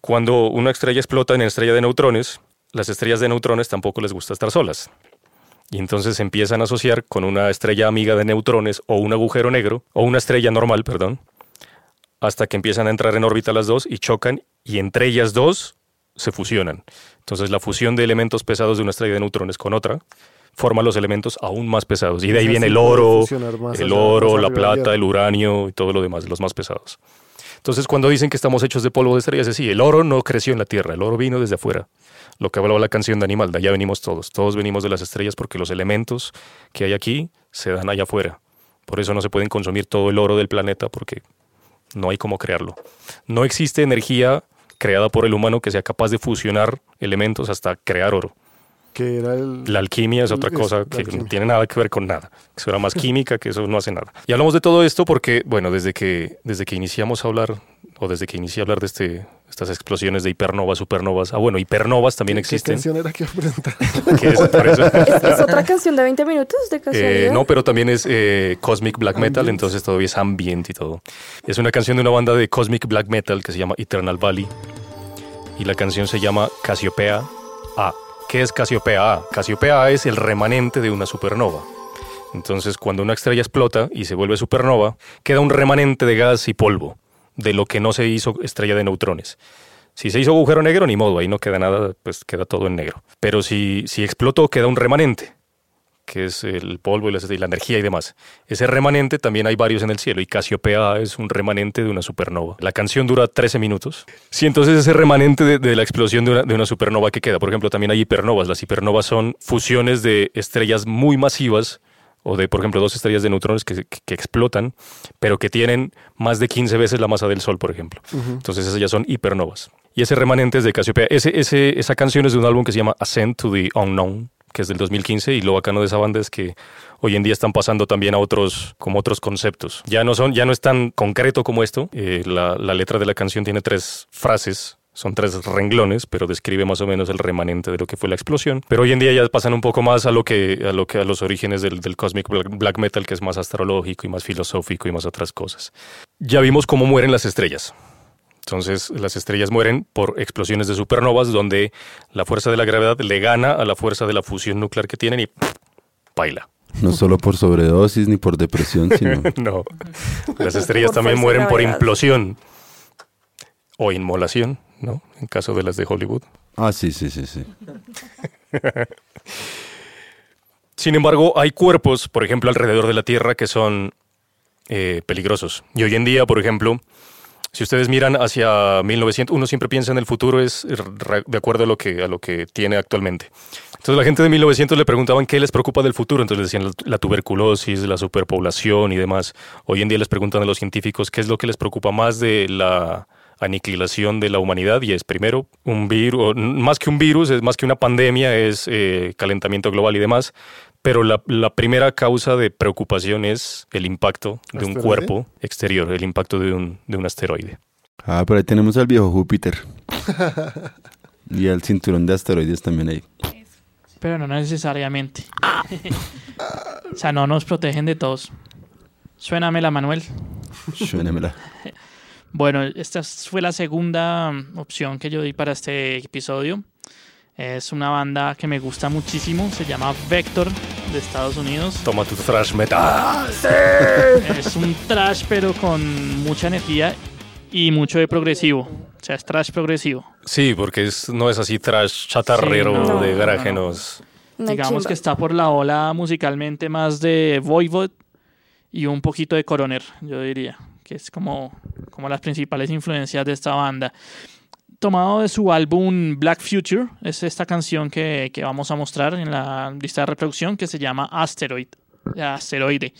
Cuando una estrella explota en estrella de neutrones, las estrellas de neutrones tampoco les gusta estar solas. Y entonces se empiezan a asociar con una estrella amiga de neutrones o un agujero negro, o una estrella normal, perdón, hasta que empiezan a entrar en órbita las dos y chocan y entre ellas dos se fusionan. Entonces la fusión de elementos pesados de una estrella de neutrones con otra forma los elementos aún más pesados. Y de ahí viene el oro, el oro, la plata, el uranio y todo lo demás, los más pesados. Entonces cuando dicen que estamos hechos de polvo de estrellas, es así, el oro no creció en la Tierra, el oro vino desde afuera. Lo que hablaba la canción de Animal, de allá venimos todos, todos venimos de las estrellas porque los elementos que hay aquí se dan allá afuera. Por eso no se pueden consumir todo el oro del planeta porque no hay cómo crearlo. No existe energía creada por el humano que sea capaz de fusionar elementos hasta crear oro. Que era el... La alquimia es otra es cosa que alquimia. no tiene nada que ver con nada. Eso era más [laughs] química, que eso no hace nada. Y hablamos de todo esto porque, bueno, desde que, desde que iniciamos a hablar, o desde que inicié a hablar de este, estas explosiones de hipernovas, supernovas, ah, bueno, hipernovas también ¿Qué existen. canción era que [laughs] que es ¿Es, es otra canción de 20 minutos de Eh, no, pero también es eh, Cosmic Black Metal, Ambient. entonces todavía es ambient y todo. Es una canción de una banda de Cosmic Black Metal que se llama Eternal Valley y la canción se llama Casiopea A. ¿Qué es Casiopea A? Casiopea A es el remanente de una supernova. Entonces, cuando una estrella explota y se vuelve supernova, queda un remanente de gas y polvo de lo que no se hizo estrella de neutrones. Si se hizo agujero negro, ni modo, ahí no queda nada, pues queda todo en negro. Pero si, si explotó, queda un remanente que es el polvo y la, energía y demás. Ese remanente también hay varios en el cielo y Casiopea es un remanente de una supernova. La canción dura 13 minutos. Sí, entonces ese remanente de, de la explosión de una, de una supernova que queda, por ejemplo, también hay hipernovas. Las hipernovas son fusiones de estrellas muy masivas o de, por ejemplo, dos estrellas de neutrones que, que- que explotan, pero que tienen más de 15 veces la masa del Sol, por ejemplo. Entonces esas ya son hipernovas. Y ese remanente es de Casiopea. Ese, ese, esa canción es de un álbum que se llama Ascent to the Unknown, que es del 2015, y lo bacano de esa banda es que hoy en día están pasando también a otros, como otros conceptos. Ya no, son, ya no es tan concreto como esto. Eh, la, la letra de la canción tiene tres frases. Son tres renglones, pero describe más o menos el remanente de lo que fue la explosión. Pero hoy en día ya pasan un poco más a lo que a lo que a los orígenes del, del cosmic black, black metal, que es más astrológico y más filosófico y más otras cosas. Ya vimos cómo mueren las estrellas. Entonces, las estrellas mueren por explosiones de supernovas donde la fuerza de la gravedad le gana a la fuerza de la fusión nuclear que tienen y baila. No solo por sobredosis ni por depresión, [laughs] sino No. Las estrellas también mueren por implosión o inmolación, ¿no? En caso de las de Hollywood. Ah, sí, sí, sí, sí. [laughs] Sin embargo, hay cuerpos, por ejemplo, alrededor de la Tierra que son eh, peligrosos. Y hoy en día, por ejemplo, si ustedes miran hacia 1900, uno siempre piensa en el futuro es de acuerdo a lo que, a lo que tiene actualmente. Entonces la gente de 1900 le preguntaban qué les preocupa del futuro, entonces les decían la, tuberculosis, la superpoblación y demás. Hoy en día les preguntan a los científicos qué es lo que les preocupa más de la aniquilación de la humanidad y es primero un virus, más que un virus, es más que una pandemia, es eh, calentamiento global y demás. Pero la, la primera causa de preocupación es el impacto de un cuerpo exterior, el impacto de un, de un asteroide. Ah, pero ahí tenemos al viejo Júpiter. [laughs] Y el cinturón de asteroides también ahí. Pero no necesariamente. o sea, no nos protegen de todos. Suénamela, Manuel. Suénemela. [laughs] Bueno, esta fue la segunda opción que yo di para este episodio. Es una banda que me gusta muchísimo, se llama Vector de Estados Unidos. Toma tu thrash metal. Es un trash pero con mucha energía y mucho de progresivo. O sea, es trash progresivo. Sí, porque es, no es así trash chatarrero Sí, no, de no. Una Digamos chimba. que está por la ola musicalmente más de Voivod y un poquito de Coroner, yo diría, que es como, como las principales influencias de esta banda. Tomado de su álbum Black Future, es esta canción que, que vamos a mostrar en la lista de reproducción que se llama Asteroid, Asteroide.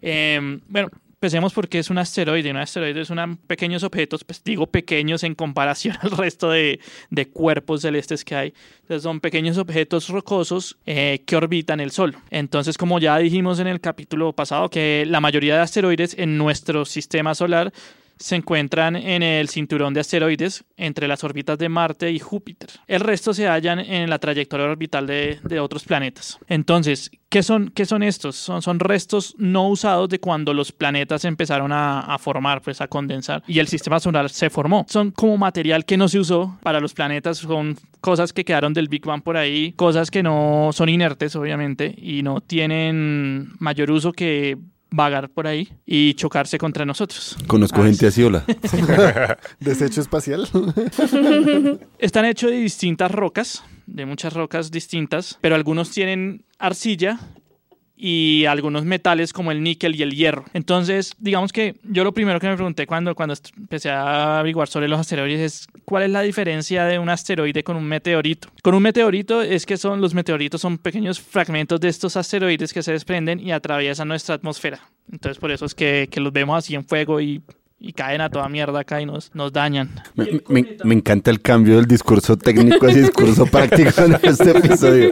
Eh, bueno, empecemos porque es un asteroide. Un asteroide es una, pequeños objetos, pues digo pequeños en comparación [laughs] al resto de, de cuerpos celestes que hay. Son pequeños objetos rocosos eh, que orbitan el Sol. Entonces, como ya dijimos en el capítulo pasado, que la mayoría de asteroides en nuestro sistema solar se encuentran en el cinturón de asteroides entre las órbitas de Marte y Júpiter. El resto se hallan en la trayectoria orbital de, de otros planetas. Entonces, ¿qué son, qué son estos? Son, son restos no usados de cuando los planetas empezaron a, a formar, pues a condensar, y el sistema solar se formó. Son como material que no se usó para los planetas, son cosas que quedaron del Big Bang por ahí, cosas que no son inertes, obviamente, y no tienen mayor uso que vagar por ahí y chocarse contra nosotros. Conozco Ah, gente así, hola. Desecho espacial. [laughs] Están hechos de distintas rocas, de muchas rocas distintas, pero algunos tienen arcilla y algunos metales como el níquel y el hierro. Entonces, digamos que yo lo primero que me pregunté cuando, cuando empecé a averiguar sobre los asteroides es cuál es la diferencia de un asteroide con un meteorito. Con un meteorito es que son los meteoritos son pequeños fragmentos de estos asteroides que se desprenden y atraviesan nuestra atmósfera. Entonces, por eso es que, que los vemos así en fuego y, y caen a toda mierda acá y nos, nos dañan. Me, me- me encanta el cambio del discurso técnico al discurso [laughs] práctico en este episodio.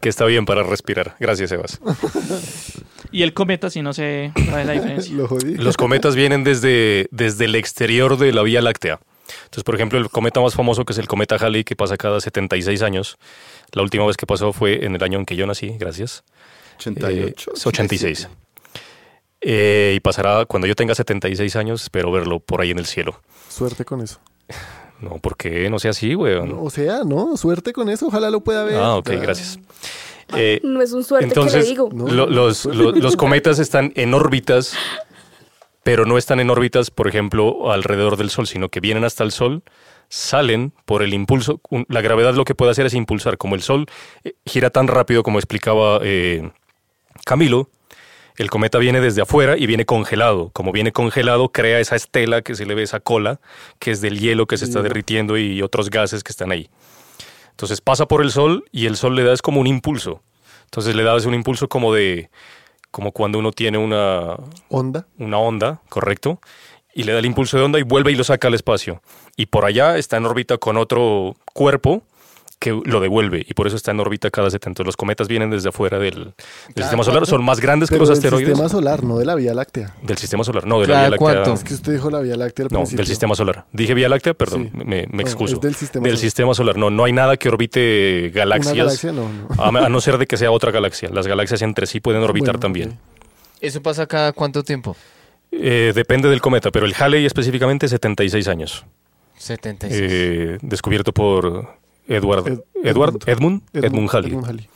Que está bien para respirar. Gracias, Sebas. Y el cometa, si no sé cuál es la diferencia. Lo jodí. Los cometas vienen desde, desde el exterior de la Vía Láctea. Entonces, por ejemplo, el cometa más famoso, que es el cometa Halley, que pasa cada 76 años. La última vez que pasó fue en el año en que yo nací, gracias. 88. Eh, es 86. Eh, y pasará cuando yo tenga 76 años, espero verlo por ahí en el cielo. Suerte con eso. [sighs] No, porque no sea así, weón. O sea, no, suerte con eso. Ojalá lo pueda ver. Ah, ok, Ya. gracias. Eh, No es un suerte que le entonces, digo. Lo- los, lo- los cometas están en órbitas, pero no están en órbitas, por ejemplo, alrededor del Sol, sino que vienen hasta el Sol, salen por el impulso. un- La gravedad lo que puede hacer es impulsar. Como el Sol eh, gira tan rápido como explicaba eh, Camilo, el cometa viene desde afuera y viene congelado. Como viene congelado, crea esa estela que se le ve esa cola, que es del hielo que se está derritiendo y otros gases que están ahí. Entonces pasa por el Sol y el Sol le da es como un impulso. Entonces le da es un impulso como de, como cuando uno tiene una, Onda. una onda, correcto, y le da el impulso de onda y vuelve y lo saca al espacio. Y por allá está en órbita con otro cuerpo que lo devuelve y por eso está en órbita cada 70. Los cometas vienen desde afuera del, del sistema solar, son más grandes que los del asteroides. sistema solar, no de la Vía Láctea. Del sistema solar, no, de la ¿Cada Vía Láctea. cuánto? Es que usted dijo la Vía Láctea al No, principio. del sistema solar. Dije Vía Láctea, perdón, Sí. me, me No, excuso. es del sistema del solar. sistema solar. No, no hay nada que orbite Una galaxias. galaxia, no. no. A, a no ser de que sea otra galaxia. Las galaxias entre sí pueden orbitar Bueno, también. ¿Eso pasa cada cuánto tiempo? Eh, depende del cometa, pero el Halley específicamente 76 años. 76. Eh, descubierto por Edward, Ed- Edward Edmund. Edmund, Edmund, Halley. Edmund Halley.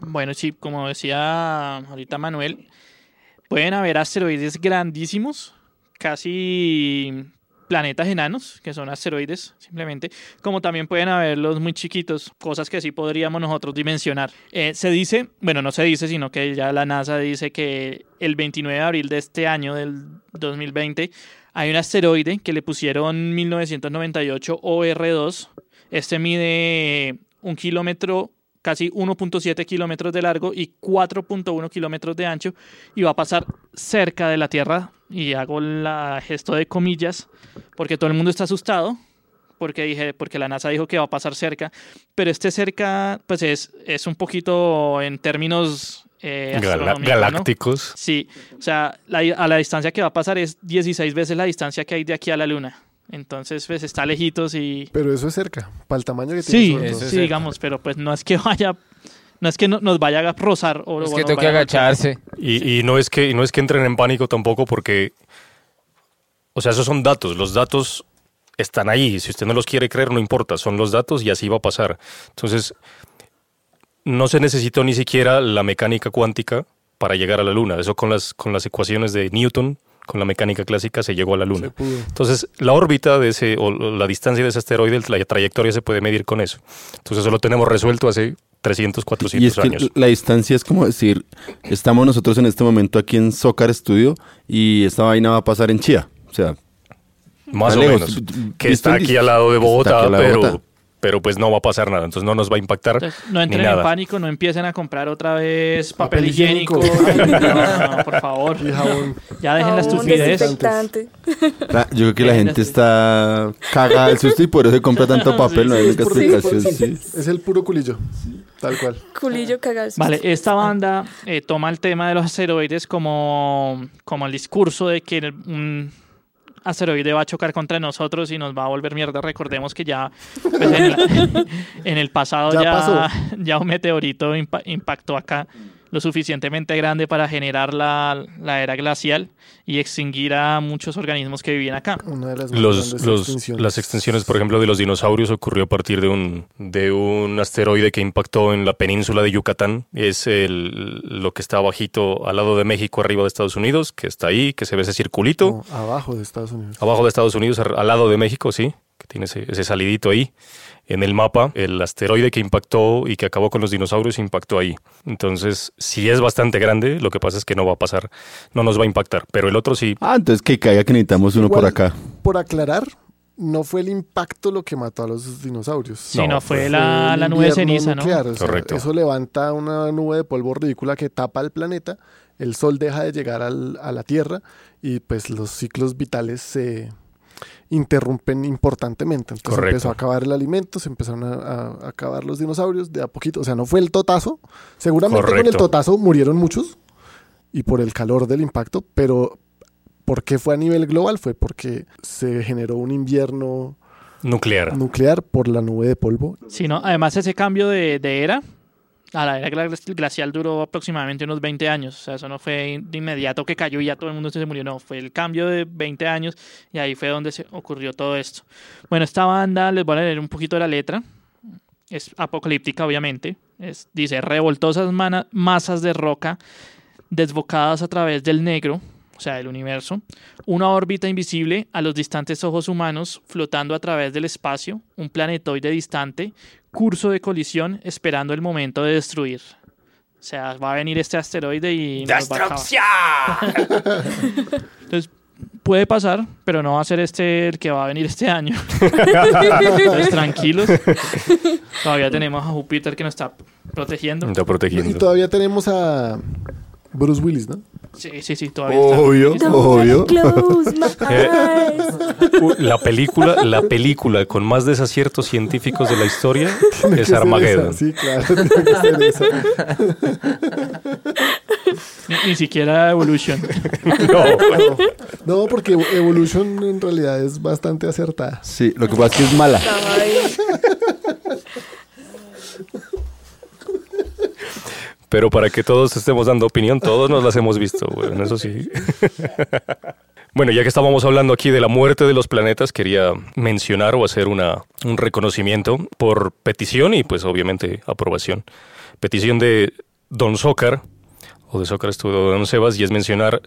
Bueno, sí, como decía ahorita Manuel, pueden haber asteroides grandísimos, casi planetas enanos, que son asteroides simplemente, como también pueden haber los muy chiquitos, cosas que sí podríamos nosotros dimensionar. Eh, se dice, bueno, no se dice, sino que ya la NASA dice que el 29 de abril de este año, del 2020, hay un asteroide que le pusieron 1998 OR2. Este mide un kilómetro casi 1.7 kilómetros de largo y 4.1 kilómetros de ancho y va a pasar cerca de la Tierra y hago la gesto de comillas porque todo el mundo está asustado porque dije porque la NASA dijo que va a pasar cerca pero este cerca pues es, es un poquito en términos eh, Gala- astronómicos, ¿no? galácticos. Sí, o sea, la- a la distancia que va a pasar es 16 veces la distancia que hay de aquí a la Luna. Entonces, pues está lejitos y... Pero eso es cerca, para el tamaño que tiene. Sí, eso es sí, cerca. digamos, pero pues no es que vaya... No es que no- nos vaya a rozar o Es que a golpear. agacharse. Y, y no, es que, y no es que entren en pánico tampoco porque, o sea, esos son datos. Los datos están ahí. Si usted no los quiere creer, no importa. Son los datos y así va a pasar. Entonces, no se necesitó ni siquiera la mecánica cuántica para llegar a la Luna. Eso con las, con las ecuaciones de Newton, con la mecánica clásica, se llegó a la Luna. Entonces, la órbita de ese, o la distancia de ese asteroide, la trayectoria se puede medir con eso. Entonces, eso lo tenemos resuelto hace 300, 400 Y es que años. la distancia es como decir, estamos nosotros en este momento aquí en Zócar Studio y esta vaina va a pasar en Chía. O sea, Más o lejos. menos. Que está aquí al lado de lado Bogotá. pero pues no va a pasar nada. Entonces no nos va a impactar Entonces, no ni entren en nada. pánico, no empiecen a comprar otra vez papel, Papel higiénico. higiénico. no, no, por favor. Ya dejen la estupidez. la- yo creo que la gente está cagada del susto y por eso se compra tanto papel, no hay explicación. por- sí. Es el puro culillo. Tal cual. Culillo cagado. Vale, esta banda eh, toma el tema de los asteroides como, como el discurso de que un asteroide va a chocar contra nosotros y nos va a volver mierda. Recordemos que ya pues, en, el, [laughs] en el pasado Ya ya, pasó. ya un meteorito impa- impactó acá lo suficientemente grande para generar la, la era glacial y extinguir a muchos organismos que vivían acá. Una de las Los, extinciones. las extensiones, por ejemplo, de los dinosaurios ocurrió a partir de un, de un asteroide que impactó en la península de Yucatán. Es el, lo que está bajito al lado de México, arriba de Estados Unidos, que está ahí, que se ve ese circulito. No, abajo de Estados Unidos. Abajo de Estados Unidos, al lado de México, sí, tiene ese, ese salidito ahí. En el mapa, el asteroide que impactó y que acabó con los dinosaurios impactó ahí. Entonces, si es bastante grande, lo que pasa es que no va a pasar, no nos va a impactar. Pero el otro sí, Ah, entonces que caiga que necesitamos uno Igual- por acá. Por aclarar, no fue el impacto lo que mató a los dinosaurios. Si no, No, fue fue la, nube de ceniza, ¿no? nuclear, o sea, Correcto. Eso levanta una nube de polvo ridícula que tapa el planeta, el sol deja de llegar al- a la Tierra y pues los ciclos vitales se interrumpen importantemente. Entonces Correcto. empezó a acabar el alimento, se empezaron a, acabar los dinosaurios de a poquito. O sea, no fue el totazo. Seguramente con el totazo murieron muchos y por el calor del impacto, pero ¿por qué fue a nivel global? Fue porque se generó un invierno nuclear. nuclear por la nube de polvo. Sí, no, además ese cambio de, de era a la era gla- glacial duró aproximadamente unos 20 años. O sea, eso no fue de inmediato que cayó y ya todo el mundo se murió. No, fue el cambio de 20 años y ahí fue donde se ocurrió todo esto. Bueno, esta banda, les voy a leer un poquito de la letra. Es apocalíptica, obviamente. Es, dice, revoltosas masas de roca desbocadas a través del negro, o sea, del universo, una órbita invisible a los distantes ojos humanos flotando a través del espacio, un planetoide distante, curso de colisión esperando el momento de destruir. O sea, va a venir este asteroide y nos va. [laughs] Entonces, puede pasar, pero no va a ser este el que va a venir este año. Entonces, tranquilos. Todavía tenemos a Júpiter que nos está protegiendo. Está Y todavía tenemos a Bruce Willis, ¿no? Sí, sí, sí, todavía está. Obvio, obvio. Uh, [laughs] La película, la película con más desaciertos científicos de la historia [laughs] Tiene es Armageddon. Sí, claro, [laughs] tiene que ser esa. Ni, ni siquiera Evolution. No, No, porque Evolution en realidad es bastante acertada. Sí, lo que pasa es que es mala. Ahí. Pero para que todos estemos dando opinión, todos nos las hemos visto, bueno, eso sí. [laughs] Bueno, ya que estábamos hablando aquí de la muerte de los planetas, quería mencionar o hacer una, un reconocimiento por petición y pues obviamente aprobación. Petición de Don Zócar, o de Zócar estuvo Don Sebas, y es mencionar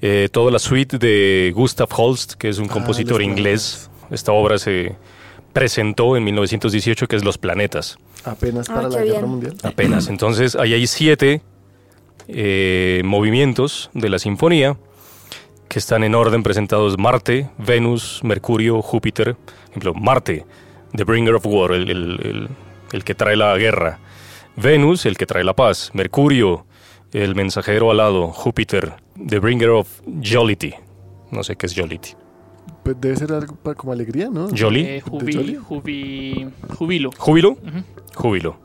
eh, toda la suite de Gustav Holst, que es un Ah, compositor inglés. Esta obra se presentó en 1918, que es Los Planetas. Apenas Ah, para la Guerra bien. Mundial. Apenas. Entonces, ahí hay siete eh, movimientos de la sinfonía que están en orden presentados Marte, Venus, Mercurio, Júpiter. Por ejemplo, Marte, The Bringer of War, el, el- el- el que trae la guerra. Venus, el que trae la paz. Mercurio, el mensajero alado. Júpiter, The Bringer of Jollity. No sé qué es Jollity. Pues debe ser algo pa- como alegría, ¿no? Jolly. Eh, jubi- Jolly? jubi- jubilo. Júbilo. Ujú. Júbilo.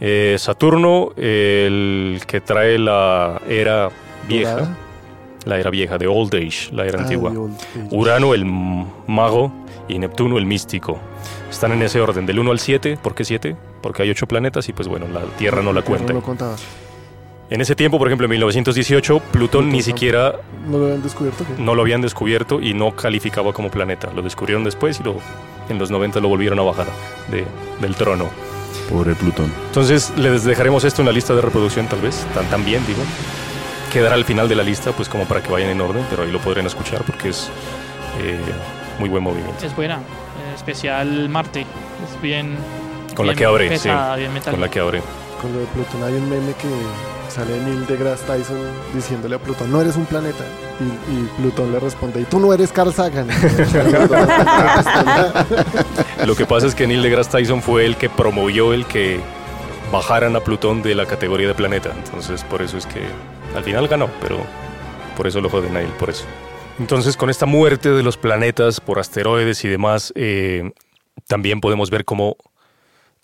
Eh, Saturno, el que trae la era vieja. Dorada. la era vieja, de Old Age, la era Ah, antigua. Urano, el mago, y Neptuno, el místico. Están en ese orden, del 1 al 7. ¿Por qué 7? Porque hay 8 planetas y pues bueno, la Tierra no la cuenta. No contaba. En ese tiempo, por ejemplo, en 1918, Plutón ni siquiera ¿No lo habían descubierto? ¿qué? no lo habían descubierto y no calificaba como planeta. Lo descubrieron después y lo, en los 90 lo volvieron a bajar de- del trono. Pobre Plutón. Entonces les dejaremos esto en la lista de reproducción tal vez, tan, también digo. Quedará al final de la lista pues como para que vayan en orden, pero ahí lo podrán escuchar porque es eh, muy buen movimiento. Es buena. En especial Marte. Es bien. Con la bien que abre, pesada, bien Con la que abre. Con lo de Plutón hay un meme que sale Neil deGrasse Tyson diciéndole a Plutón, no eres un planeta. Y, y Plutón le responde, y tú no eres Carl Sagan. [laughs] Lo que pasa es que Neil deGrasse Tyson fue el que promovió el que bajaran a Plutón de la categoría de planeta. Entonces por eso es que al final ganó, pero por eso lo joden a él, por eso. Entonces con esta muerte de los planetas por asteroides y demás, eh, también podemos ver cómo,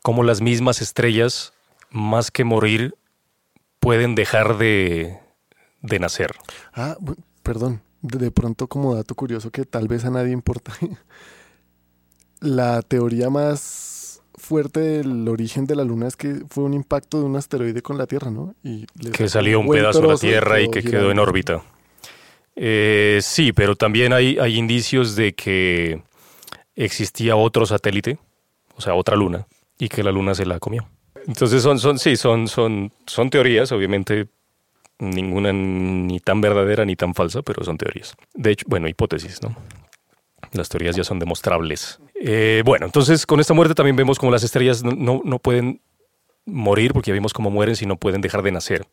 cómo las mismas estrellas, más que morir, pueden dejar de, de nacer. ah, perdón, de, pronto como dato curioso que tal vez a nadie importa. [laughs] La teoría más fuerte del origen de la Luna es que fue un impacto de un asteroide con la Tierra, ¿no? Y que salió un pedazo de la Tierra y que quedó en órbita. Eh, sí, pero también hay, hay indicios de que existía otro satélite, o sea, otra luna, y que la luna se la comió. Entonces son, son, sí, son, son, son teorías, obviamente ninguna ni tan verdadera ni tan falsa, pero son teorías. De hecho, bueno, hipótesis, ¿no? Las teorías ya son demostrables. Eh, bueno, entonces con esta muerte también vemos como las estrellas no, no, pueden morir, porque ya vimos cómo mueren si no pueden dejar de nacer.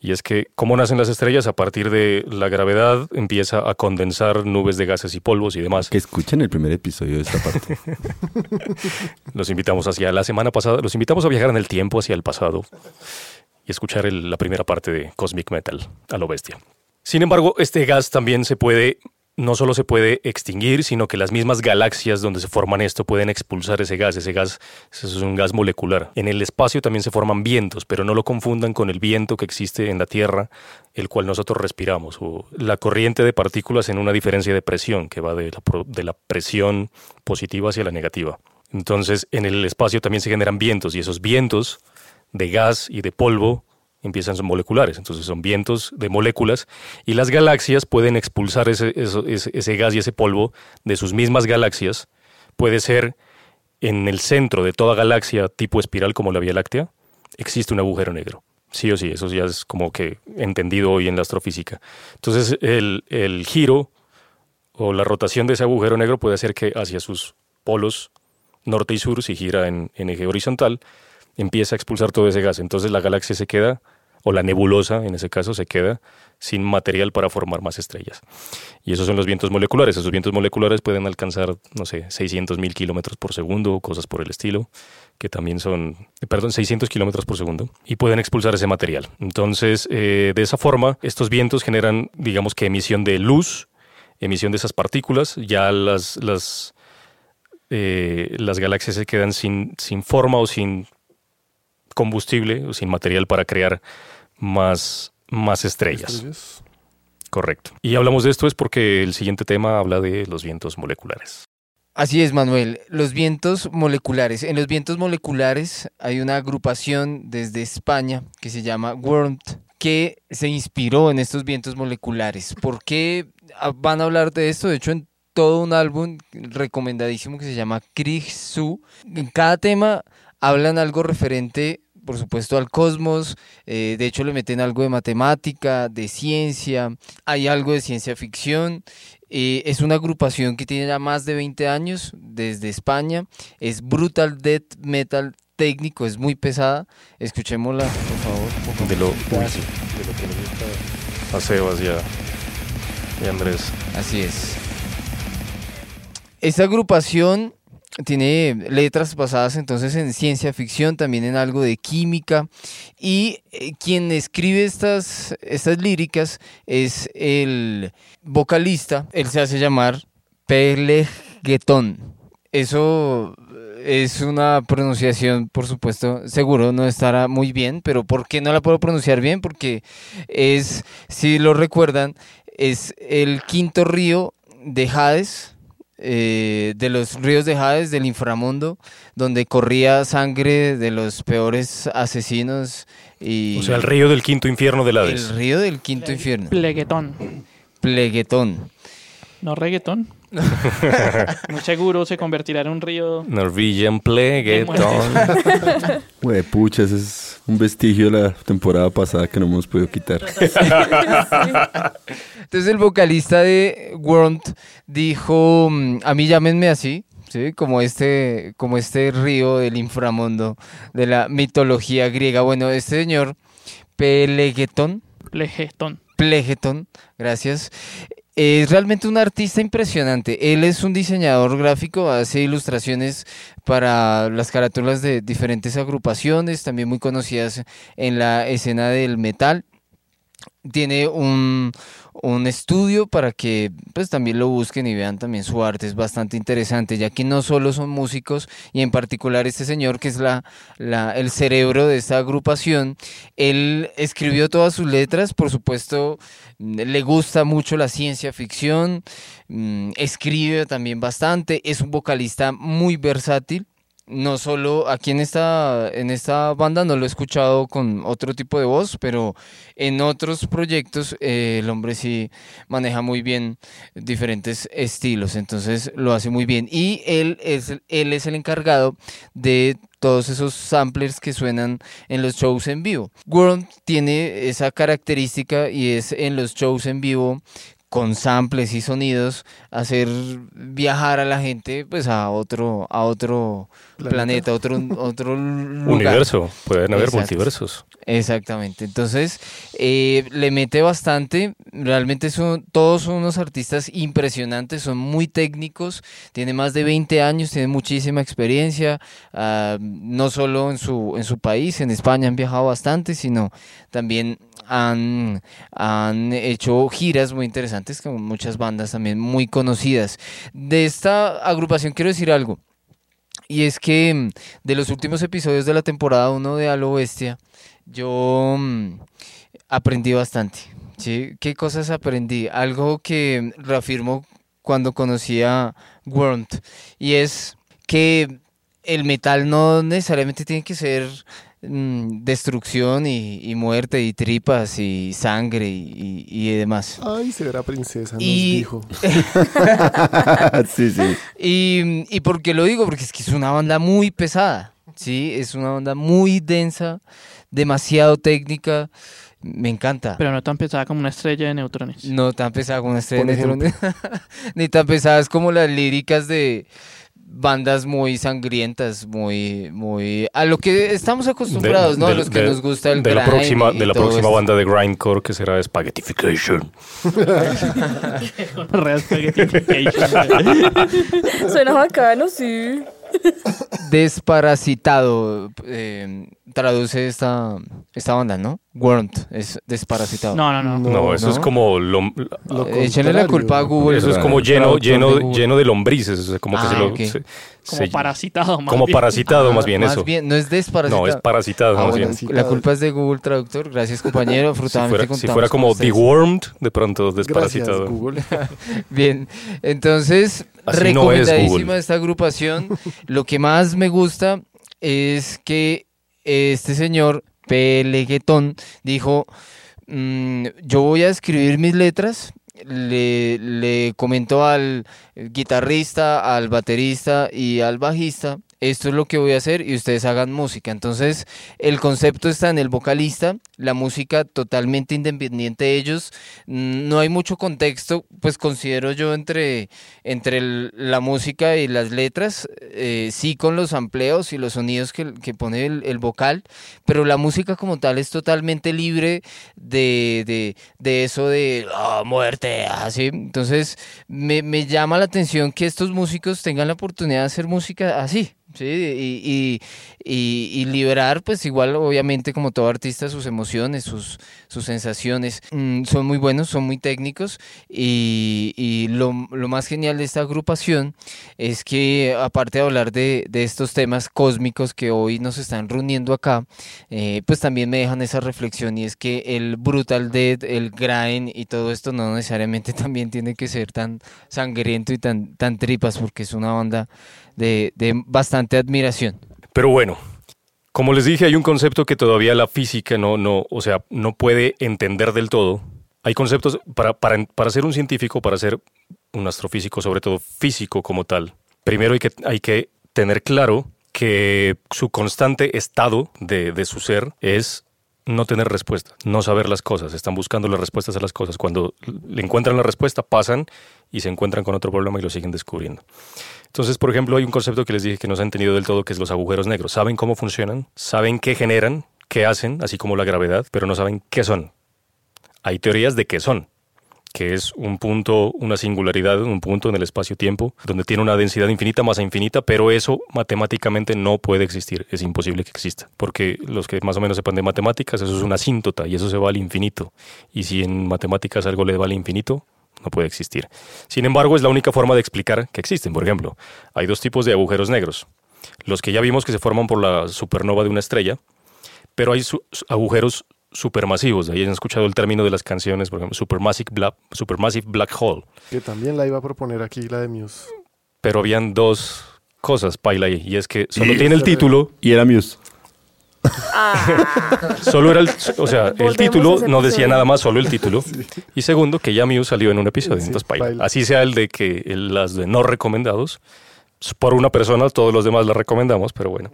Y es que, ¿cómo nacen las estrellas? A partir de la gravedad empieza a condensar nubes de gases y polvos y demás. Que escuchen el primer episodio de esta parte. [laughs] Los invitamos hacia la semana pasada, los invitamos a viajar en el tiempo hacia el pasado y escuchar el- la primera parte de Cosmic Metal a lo bestia. Sin embargo, este gas también se puede, no solo se puede extinguir, sino que las mismas galaxias donde se forman esto pueden expulsar ese gas. Ese gas es un gas molecular. En el espacio también se forman vientos, pero no lo confundan con el viento que existe en la Tierra, el cual nosotros respiramos, o la corriente de partículas en una diferencia de presión que va de la, de la presión positiva hacia la negativa. Entonces, en el espacio también se generan vientos y esos vientos de gas y de polvo empiezan son moleculares, entonces son vientos de moléculas y las galaxias pueden expulsar ese, ese, ese gas y ese polvo de sus mismas galaxias. Puede ser en el centro de toda galaxia tipo espiral como la Vía Láctea, existe un agujero negro. Sí o sí, eso ya es como que entendido hoy en la astrofísica. Entonces el, el giro o la rotación de ese agujero negro puede hacer que hacia sus polos norte y sur, si gira en, en eje horizontal, empieza a expulsar todo ese gas. Entonces la galaxia se queda, o la nebulosa en ese caso, se queda sin material para formar más estrellas. Y esos son los vientos moleculares. Esos vientos moleculares pueden alcanzar, no sé, 600 mil kilómetros por segundo cosas por el estilo, que también son, perdón, 600 kilómetros por segundo, y pueden expulsar ese material. Entonces, eh, de esa forma, estos vientos generan, digamos que emisión de luz, emisión de esas partículas, ya las, las, eh, las galaxias se quedan sin, sin forma o sin combustible o sin material para crear más, más estrellas. Estrellas. Correcto. Y hablamos de esto es porque el siguiente tema habla de los vientos moleculares. Así es, Manuel. Los vientos moleculares. En los vientos moleculares hay una agrupación desde España que se llama WORMT que se inspiró en estos vientos moleculares. ¿Por qué van a hablar de esto? De hecho, en todo un álbum recomendadísimo que se llama Krieg Su. En cada tema hablan algo referente, por supuesto, al cosmos. eh, de hecho, le meten algo de matemática, de ciencia. Hay algo de ciencia ficción. Eh, es una agrupación que tiene ya más de 20 años desde España. Es brutal death metal técnico, es muy pesada. Escuchémosla, por favor. por favor. De lo, uy, sí, de lo que le gusta a Sebas y a, y a Andrés. Así es. Esta agrupación tiene letras basadas entonces en ciencia ficción, también en algo de química. Y eh, quien escribe estas, estas líricas es el vocalista, él se hace llamar Pelegetón. Eso es una pronunciación, por supuesto, seguro no estará muy bien, pero ¿por qué no la puedo pronunciar bien? Porque es, si lo recuerdan, es el quinto río de Hades, eh, de los ríos de Hades del inframundo, donde corría sangre de los peores asesinos y O sea, el río del quinto infierno del Hades. el río del quinto infierno, Pleguetón. Pleguetón. No reggaetón. [laughs] Muy seguro se convertirá en un río. Norwegian Pleguetón. [laughs] Güey, pucha, ese es un vestigio de la temporada pasada que no hemos podido quitar. [laughs] Entonces el vocalista de World dijo, mm, a mí llámenme así, ¿sí? como, este, como este río del inframundo de la mitología griega. Bueno, este señor, Pelegetón, Plegetón. Plegetón, gracias. Es realmente un artista impresionante. Él es un diseñador gráfico, hace ilustraciones para las carátulas de diferentes agrupaciones, también muy conocidas en la escena del metal. Tiene un, un estudio para que pues también lo busquen y vean también su arte, es bastante interesante, ya que no solo son músicos y en particular este señor que es la, la, el cerebro de esta agrupación, él escribió todas sus letras, por supuesto le gusta mucho la ciencia ficción, mm, escribe también bastante, es un vocalista muy versátil, no solo aquí en esta, en esta banda no lo he escuchado con otro tipo de voz, pero en otros proyectos eh, el hombre sí maneja muy bien diferentes estilos, entonces lo hace muy bien. Y él es, él es el encargado de todos esos samplers que suenan en los shows en vivo. World tiene esa característica y es en los shows en vivo con samples y sonidos hacer viajar a la gente pues a otro a otro planeta, Planeta. otro [laughs] otro lugar. Universo. Pueden haber Exacto. multiversos. Exactamente. Entonces, eh, le mete bastante. Realmente son, todos son unos artistas impresionantes, son muy técnicos. Tiene más de 20 años, tiene muchísima experiencia. ah, no solo en su, en su país, en España han viajado bastante, sino también han, han hecho giras muy interesantes con muchas bandas también muy conocidas. De esta agrupación quiero decir algo. Y es que mm, de los últimos episodios de la temporada 1 de A lo Bestia, yo mm, aprendí bastante. ¿sí? ¿Qué cosas aprendí? Algo que reafirmo cuando conocí a Worm. Y es que el metal no necesariamente tiene que ser mm, destrucción y, y muerte y tripas y sangre y, y- y demás. Ay, severa princesa, nos dijo. [laughs] sí, sí. [laughs] Y, y por qué lo digo? Porque es que es una banda muy pesada, ¿sí? Es una banda muy densa, demasiado técnica. Me encanta. Pero no tan pesada como una estrella de neutrones. no tan pesada como una estrella Por de neutrones, [laughs] ni tan pesadas como las líricas de bandas muy sangrientas, muy, muy... A lo que estamos acostumbrados, ¿no? a de- los que de- nos gusta el de la próxima De la próxima esto. banda de Grindcore que será Spaghettification. [laughs] Real spaghettification. Suena bacano, sí. Desparasitado, eh, traduce esta, esta banda, ¿no? Wormed, es desparasitado. No, no, no. No, eso es como Lo Eh, Échenle la culpa a Google. eso es como lleno, traductor de lleno, lleno de lombrices, o sea, como que Ah, se lo se- Como se- parasitado, más como bien. parasitado, Ah, más bien eso. bien, no es desparasitado. No, es parasitado, Ah, más bueno, bien. la culpa es de Google Traductor. Gracias, compañero. [laughs] Si Frutalmente fuera, si fuera como dewormed, de pronto Gracias, desparasitado. Google. [laughs] Bien, entonces, Así no es recomendadísima esta agrupación. Lo que más me gusta es que este señor Peleguetón dijo, mm, yo voy a escribir mis letras. Le, le comentó al guitarrista, al baterista y al bajista, esto es lo que voy a hacer y ustedes hagan música. Entonces, el concepto está en el vocalista, la música totalmente independiente de ellos. Mm, No hay mucho contexto, pues considero yo entre, entre la música y las letras, eh, sí con los amplios y los sonidos que, que pone el, vocal, pero la música como tal es totalmente libre de, de, de eso de "Ah, muerte, así. Entonces, me, me llama la atención que estos músicos tengan la oportunidad de hacer música así. Sí, y, y, y, liberar, pues igual, obviamente, como todo artista, sus emociones, sus, sus sensaciones. Mm, son muy buenos, son muy técnicos. Y, lo, lo, más genial de esta agrupación es que, aparte de hablar de, de estos temas cósmicos que hoy nos están reuniendo acá, eh, pues también me dejan esa reflexión. Y es que el Brutal Dead, el Grind y todo esto no necesariamente [laughs] también tiene que ser tan sangriento y tan, tan tripas, porque es una banda de, bastante admiración. Pero bueno, como les dije, hay un concepto que todavía la física no, no, o sea, no puede entender del todo. Hay conceptos para, para, para ser un científico, para ser un astrofísico, sobre todo físico como tal. Primero hay que, hay que tener claro que su constante estado de, de su ser es no tener respuesta, no saber las cosas, están buscando las respuestas a las cosas. Cuando le encuentran la respuesta, pasan y se encuentran con otro problema y lo siguen descubriendo. Entonces, por ejemplo, hay un concepto que les dije que no se ha entendido del todo, que es los agujeros negros. Saben cómo funcionan, saben qué generan, qué hacen, así como la gravedad, pero no saben qué son. Hay teorías de qué son, que es un punto, una singularidad, un punto en el espacio-tiempo, donde tiene una densidad infinita, masa infinita, pero eso matemáticamente no puede existir, es imposible que exista, porque los que más o menos sepan de matemáticas, eso es una asíntota y eso se va al infinito. Y si en matemáticas algo le va al infinito, no puede existir. Sin embargo, es la única forma de explicar que existen. Por ejemplo, hay dos tipos de agujeros negros. Los que ya vimos que se forman por la supernova de una estrella, pero hay agujeros supermasivos. Ahí han escuchado el término de las canciones, por ejemplo, Supermassive Black, Supermassive Black Hole. Que también la iba a proponer aquí, la de Muse. Pero habían dos cosas, Paila, ahí, y es que solo tiene el título. Y era Muse. Ah. Solo era el, o sea, el título no decía nada más, solo el título. Y segundo, que ya Mew salió en un episodio. entonces, Así sea el de que las de no recomendados, por una persona, todos los demás la recomendamos, pero bueno.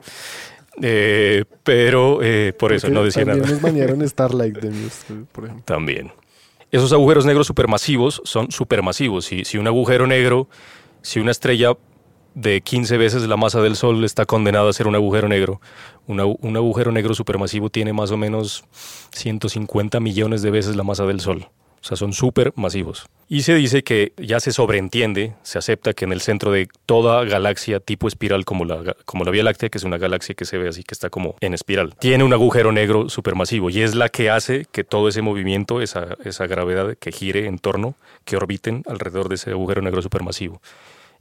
Eh, pero eh, por eso no decía también nada. Nos bañaron [laughs] Starlight de Muse, por ejemplo. También. Esos agujeros negros supermasivos son supermasivos. Si, si un agujero negro, si una estrella de 15 veces la masa del Sol está condenado a ser un agujero negro. un agujero negro supermasivo tiene más o menos 150 millones de veces la masa del Sol. O sea, son supermasivos. Y se dice que ya se sobreentiende, se acepta que en el centro de toda galaxia tipo espiral como la, como Vía Láctea, que es una galaxia que se ve así, que está como en espiral, tiene un agujero negro supermasivo y es la que hace que todo ese movimiento, esa, esa gravedad que gire en torno, que orbiten alrededor de ese agujero negro supermasivo.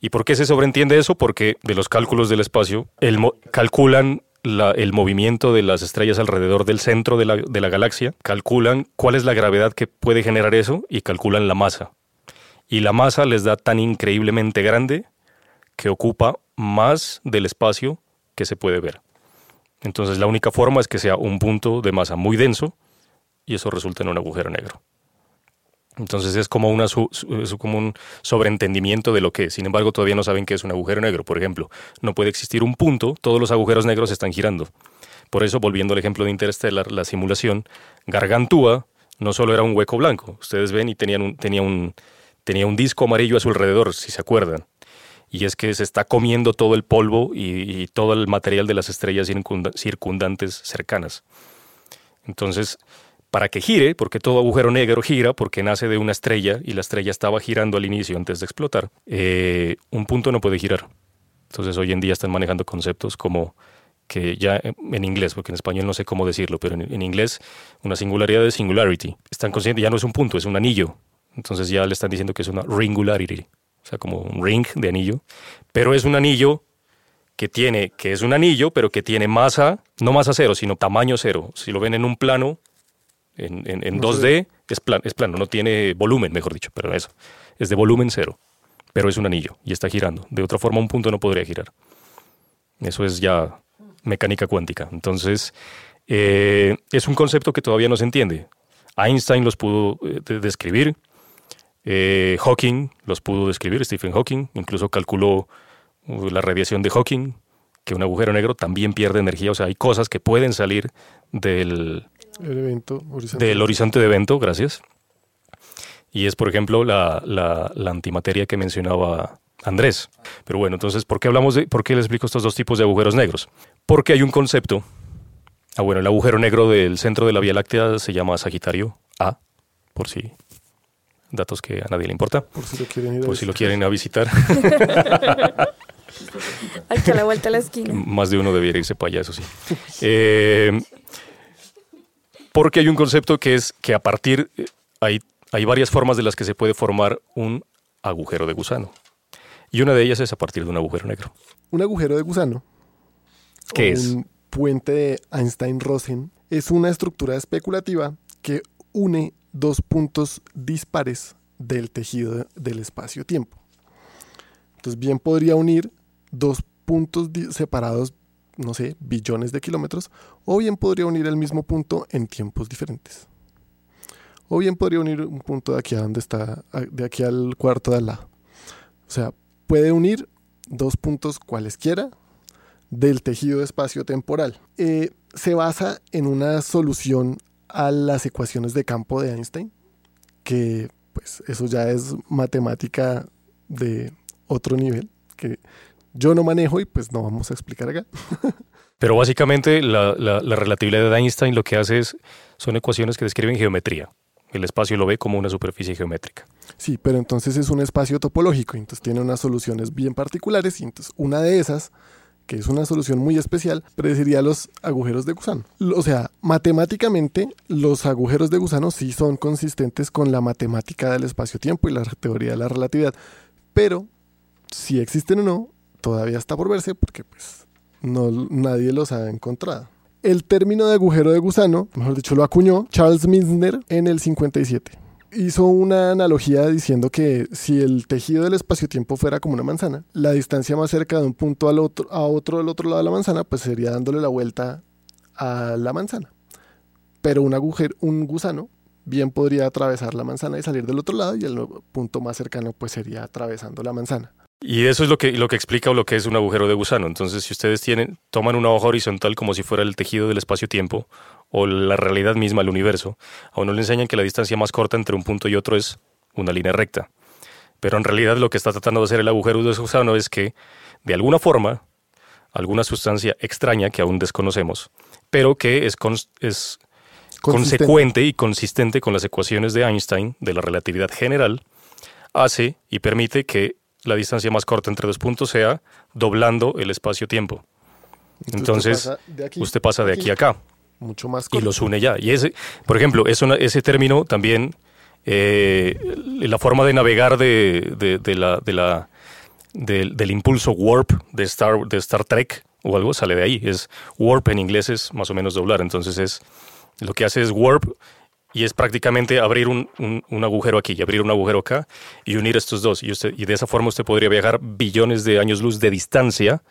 ¿Y por qué se sobreentiende eso? Porque de los cálculos del espacio, el calculan el movimiento de las estrellas alrededor del centro de la, de la, galaxia, calculan cuál es la gravedad que puede generar eso y calculan la masa. Y la masa les da tan increíblemente grande que ocupa más del espacio que se puede ver. Entonces la única forma es que sea un punto de masa muy denso y eso resulta en un agujero negro. Entonces es como, una como un sobreentendimiento de lo que es. Sin embargo, todavía no saben qué es un agujero negro. Por ejemplo, no puede existir un punto, todos los agujeros negros están girando. Por eso, volviendo al ejemplo de Interstellar, la simulación, Gargantúa no solo era un hueco blanco. Ustedes ven y tenían un, tenía, un, tenía un disco amarillo a su alrededor, si se acuerdan. Y es que se está comiendo todo el polvo y todo el material de las estrellas circundantes cercanas. Entonces, para que gire, porque todo agujero negro gira, porque nace de una estrella y la estrella estaba girando al inicio antes de explotar, eh, un punto no puede girar. Entonces hoy en día están manejando conceptos como que ya en inglés, porque en español no sé cómo decirlo, pero en, inglés una singularidad de singularity. Están conscientes, ya no es un punto, es un anillo. Entonces ya le están diciendo que es una ringularity, o sea, como un ring de anillo, pero es un anillo que tiene, que es un anillo, pero que tiene masa, no masa cero, sino tamaño cero. Si lo ven en un plano, en, 2D es, plan, es plano, no tiene volumen, mejor dicho, pero eso. Es de volumen cero, pero es un anillo y está girando. De otra forma, un punto no podría girar. Eso es ya mecánica cuántica. Entonces, eh, es un concepto que todavía no se entiende. Einstein los pudo eh, describir, eh, Hawking los pudo describir, Stephen Hawking incluso calculó uh, la radiación de Hawking, que un agujero negro también pierde energía, o sea, hay cosas que pueden salir del, el evento, horizonte. Del horizonte de evento, gracias. Y es, por ejemplo, la, la, la, antimateria que mencionaba Andrés. Pero bueno, entonces, ¿por qué hablamos de, por qué les explico estos dos tipos de agujeros negros? Porque hay un concepto. Ah, bueno, el agujero negro del centro de la Vía Láctea se llama Sagitario A, por si datos que a nadie le importa. Por si lo quieren ir a Por si lo quieren a visitar. [laughs] Aquí a la vuelta de la esquina. Más de uno debiera irse para allá, eso sí. Eh, porque hay un concepto que es que a partir, eh, hay, hay varias formas de las que se puede formar un agujero de gusano. Y una de ellas es a partir de un agujero negro. Un agujero de gusano. ¿Qué es? Un puente de Einstein-Rosen es una estructura especulativa que une dos puntos dispares del tejido del espacio-tiempo. Entonces, bien podría unir dos puntos separados, no sé, billones de kilómetros, o bien podría unir el mismo punto en tiempos diferentes. O bien podría unir un punto de aquí a donde está, de aquí al cuarto de al lado. O sea, puede unir dos puntos cualesquiera del tejido espacio-temporal. Eh, se basa en una solución a las ecuaciones de campo de Einstein, que pues eso ya es matemática de otro nivel, que yo no manejo y pues no vamos a explicar acá. [laughs] Pero básicamente la, la- la relatividad de Einstein lo que hace es, son ecuaciones que describen geometría. El espacio lo ve como una superficie geométrica. Sí, pero entonces es un espacio topológico, entonces tiene unas soluciones bien particulares y entonces una de esas, que es una solución muy especial, predeciría los agujeros de gusano. O sea, matemáticamente los agujeros de gusano sí son consistentes con la matemática del espacio-tiempo y la teoría de la relatividad, pero si existen o no, todavía está por verse porque pues no, nadie los ha encontrado. El término de agujero de gusano, mejor dicho, lo acuñó Charles Misner en el 57 hizo una analogía diciendo que si el tejido del espacio-tiempo fuera como una manzana, la distancia más cerca de un punto al otro, a otro del otro lado de la manzana, pues sería dándole la vuelta a la manzana. Pero un agujero, un gusano, bien podría atravesar la manzana y salir del otro lado, y el punto más cercano, pues sería atravesando la manzana. Y eso es lo que, lo que explica lo que es un agujero de gusano. Entonces, si ustedes tienen, toman una hoja horizontal como si fuera el tejido del espacio-tiempo o la realidad misma, el universo, a uno le enseñan que la distancia más corta entre un punto y otro es una línea recta. Pero en realidad lo que está tratando de hacer el agujero de gusano es que, de alguna forma, alguna sustancia extraña que aún desconocemos, pero que es, consecuente y consistente con las ecuaciones de Einstein de la relatividad general, hace y permite que la distancia más corta entre dos puntos sea doblando el espacio-tiempo. Entonces, usted pasa de aquí, Usted pasa de aquí a acá mucho más y corto. los une ya. Y ese, por ejemplo, es una- ese término también, eh, la forma de navegar de, de- de la, de la- del, del impulso warp de Star, de Star Trek o algo sale de ahí. Es warp en inglés es más o menos doblar. Entonces es lo que hace es warp y es prácticamente abrir un, un- un agujero aquí y abrir un agujero acá y unir estos dos. Y, usted, y de esa forma usted podría viajar billones de años luz de distancia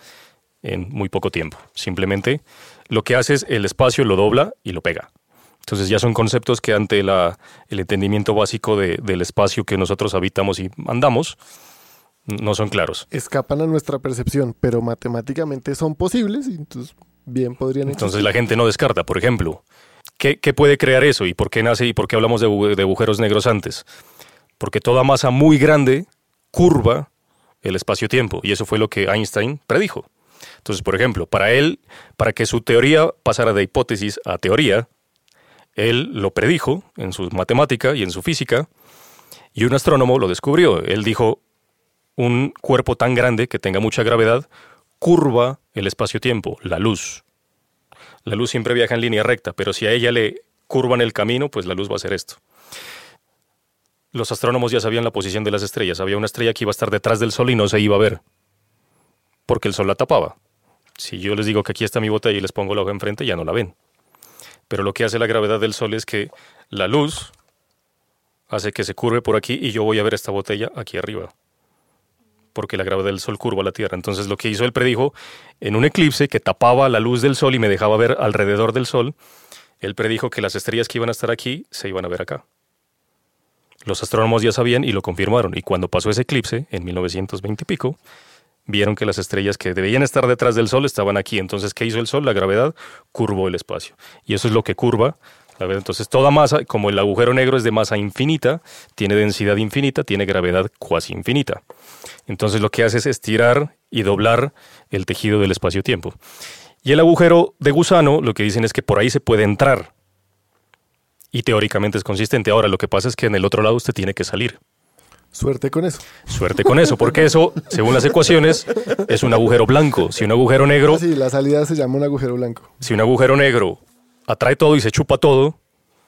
en muy poco tiempo. Simplemente lo que hace es el espacio lo dobla y lo pega. Entonces ya son conceptos que ante la, el entendimiento básico de- del espacio que nosotros habitamos y andamos, no son claros. Escapan a nuestra percepción, pero matemáticamente son posibles y entonces bien podrían Entonces la gente no descarta, por ejemplo, ¿qué, puede crear eso y por qué nace y por qué hablamos de, de agujeros negros antes? Porque toda masa muy grande curva el espacio-tiempo y eso fue lo que Einstein predijo. Entonces, por ejemplo, para él, para que su teoría pasara de hipótesis a teoría, él lo predijo en su matemática y en su física y un astrónomo lo descubrió. Él dijo, un cuerpo tan grande que tenga mucha gravedad curva el espacio-tiempo, la luz. La luz siempre viaja en línea recta, pero si a ella le curvan el camino, pues la luz va a hacer esto. Los astrónomos ya sabían la posición de las estrellas. Había una estrella que iba a estar detrás del Sol y no se iba a ver, porque el Sol la tapaba. Si yo les digo que aquí está mi botella y les pongo la hoja enfrente, ya no la ven. Pero lo que hace la gravedad del Sol es que la luz hace que se curve por aquí y yo voy a ver esta botella aquí arriba porque la gravedad del Sol curva la Tierra. Entonces lo que hizo él predijo en un eclipse que tapaba la luz del Sol y me dejaba ver alrededor del Sol, él predijo que las estrellas que iban a estar aquí se iban a ver acá. Los astrónomos ya sabían y lo confirmaron. Y cuando pasó ese eclipse, en 1920 y pico, vieron que las estrellas que debían estar detrás del Sol estaban aquí. Entonces, ¿qué hizo el Sol? La gravedad curvó el espacio. Y eso es lo que curva. Entonces, toda masa, como el agujero negro es de masa infinita, tiene densidad infinita, tiene gravedad cuasi infinita. Entonces, lo que hace es estirar y doblar el tejido del espacio-tiempo. Y el agujero de gusano, lo que dicen es que por ahí se puede entrar. Y teóricamente es consistente. Ahora, lo que pasa es que en el otro lado usted tiene que salir. Suerte con eso. Suerte con eso, porque eso, [laughs] según las ecuaciones, es un agujero blanco. Si un agujero negro, Ah, sí, la salida se llama un agujero blanco. si un agujero negro atrae todo y se chupa todo,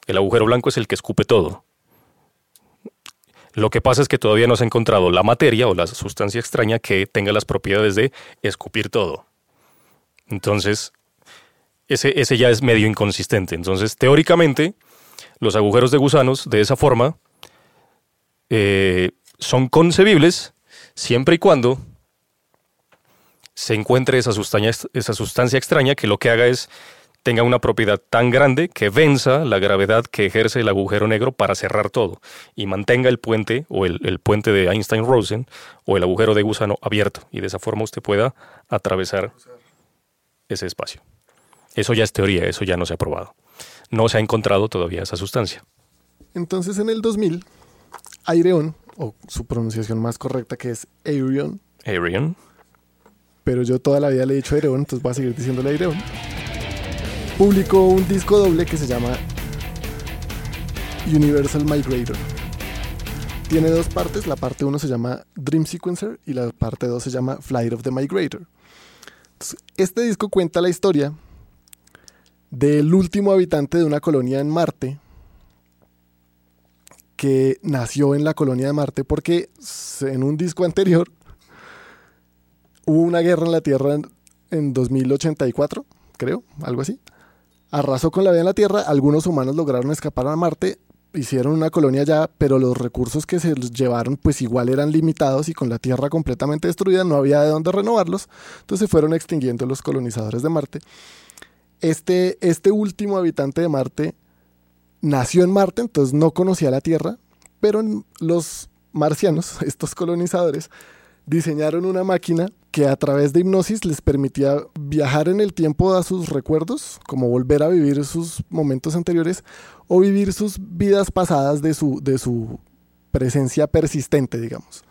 el agujero blanco es el que escupe todo. Lo que pasa es que todavía no se ha encontrado la materia o la sustancia extraña que tenga las propiedades de escupir todo. Entonces, ese, ese ya es medio inconsistente. Entonces, teóricamente, los agujeros de gusanos de esa forma eh, son concebibles siempre y cuando se encuentre esa sustancia, esa sustancia extraña que lo que haga es tenga una propiedad tan grande que venza la gravedad que ejerce el agujero negro para cerrar todo y mantenga el puente o el, el puente de Einstein-Rosen o el agujero de gusano abierto y de esa forma usted pueda atravesar ese espacio. Eso ya es teoría, eso ya no se ha probado. No se ha encontrado todavía esa sustancia. Entonces en el 2000, Aireon, o su pronunciación más correcta que es Airion, Arian, pero yo toda la vida le he dicho Aireon, entonces voy a seguir diciéndole Aireon, publicó un disco doble que se llama Universal Migrator. Tiene dos partes, la parte 1 se llama Dream Sequencer y la parte 2 se llama Flight of the Migrator. Entonces, este disco cuenta la historia del último habitante de una colonia en Marte que nació en la colonia de Marte porque en un disco anterior hubo una guerra en la Tierra en, en 2084, creo, algo así. Arrasó con la vida en la Tierra, algunos humanos lograron escapar a Marte, hicieron una colonia allá, pero los recursos que se los llevaron pues igual eran limitados y con la Tierra completamente destruida no había de dónde renovarlos, entonces se fueron extinguiendo los colonizadores de Marte. Este, este último habitante de Marte nació en Marte, entonces no conocía la Tierra, pero los marcianos, [laughs] estos colonizadores, diseñaron una máquina que a través de hipnosis les permitía viajar en el tiempo a sus recuerdos, como volver a vivir sus momentos anteriores o vivir sus vidas pasadas de su, de su presencia persistente, digamos.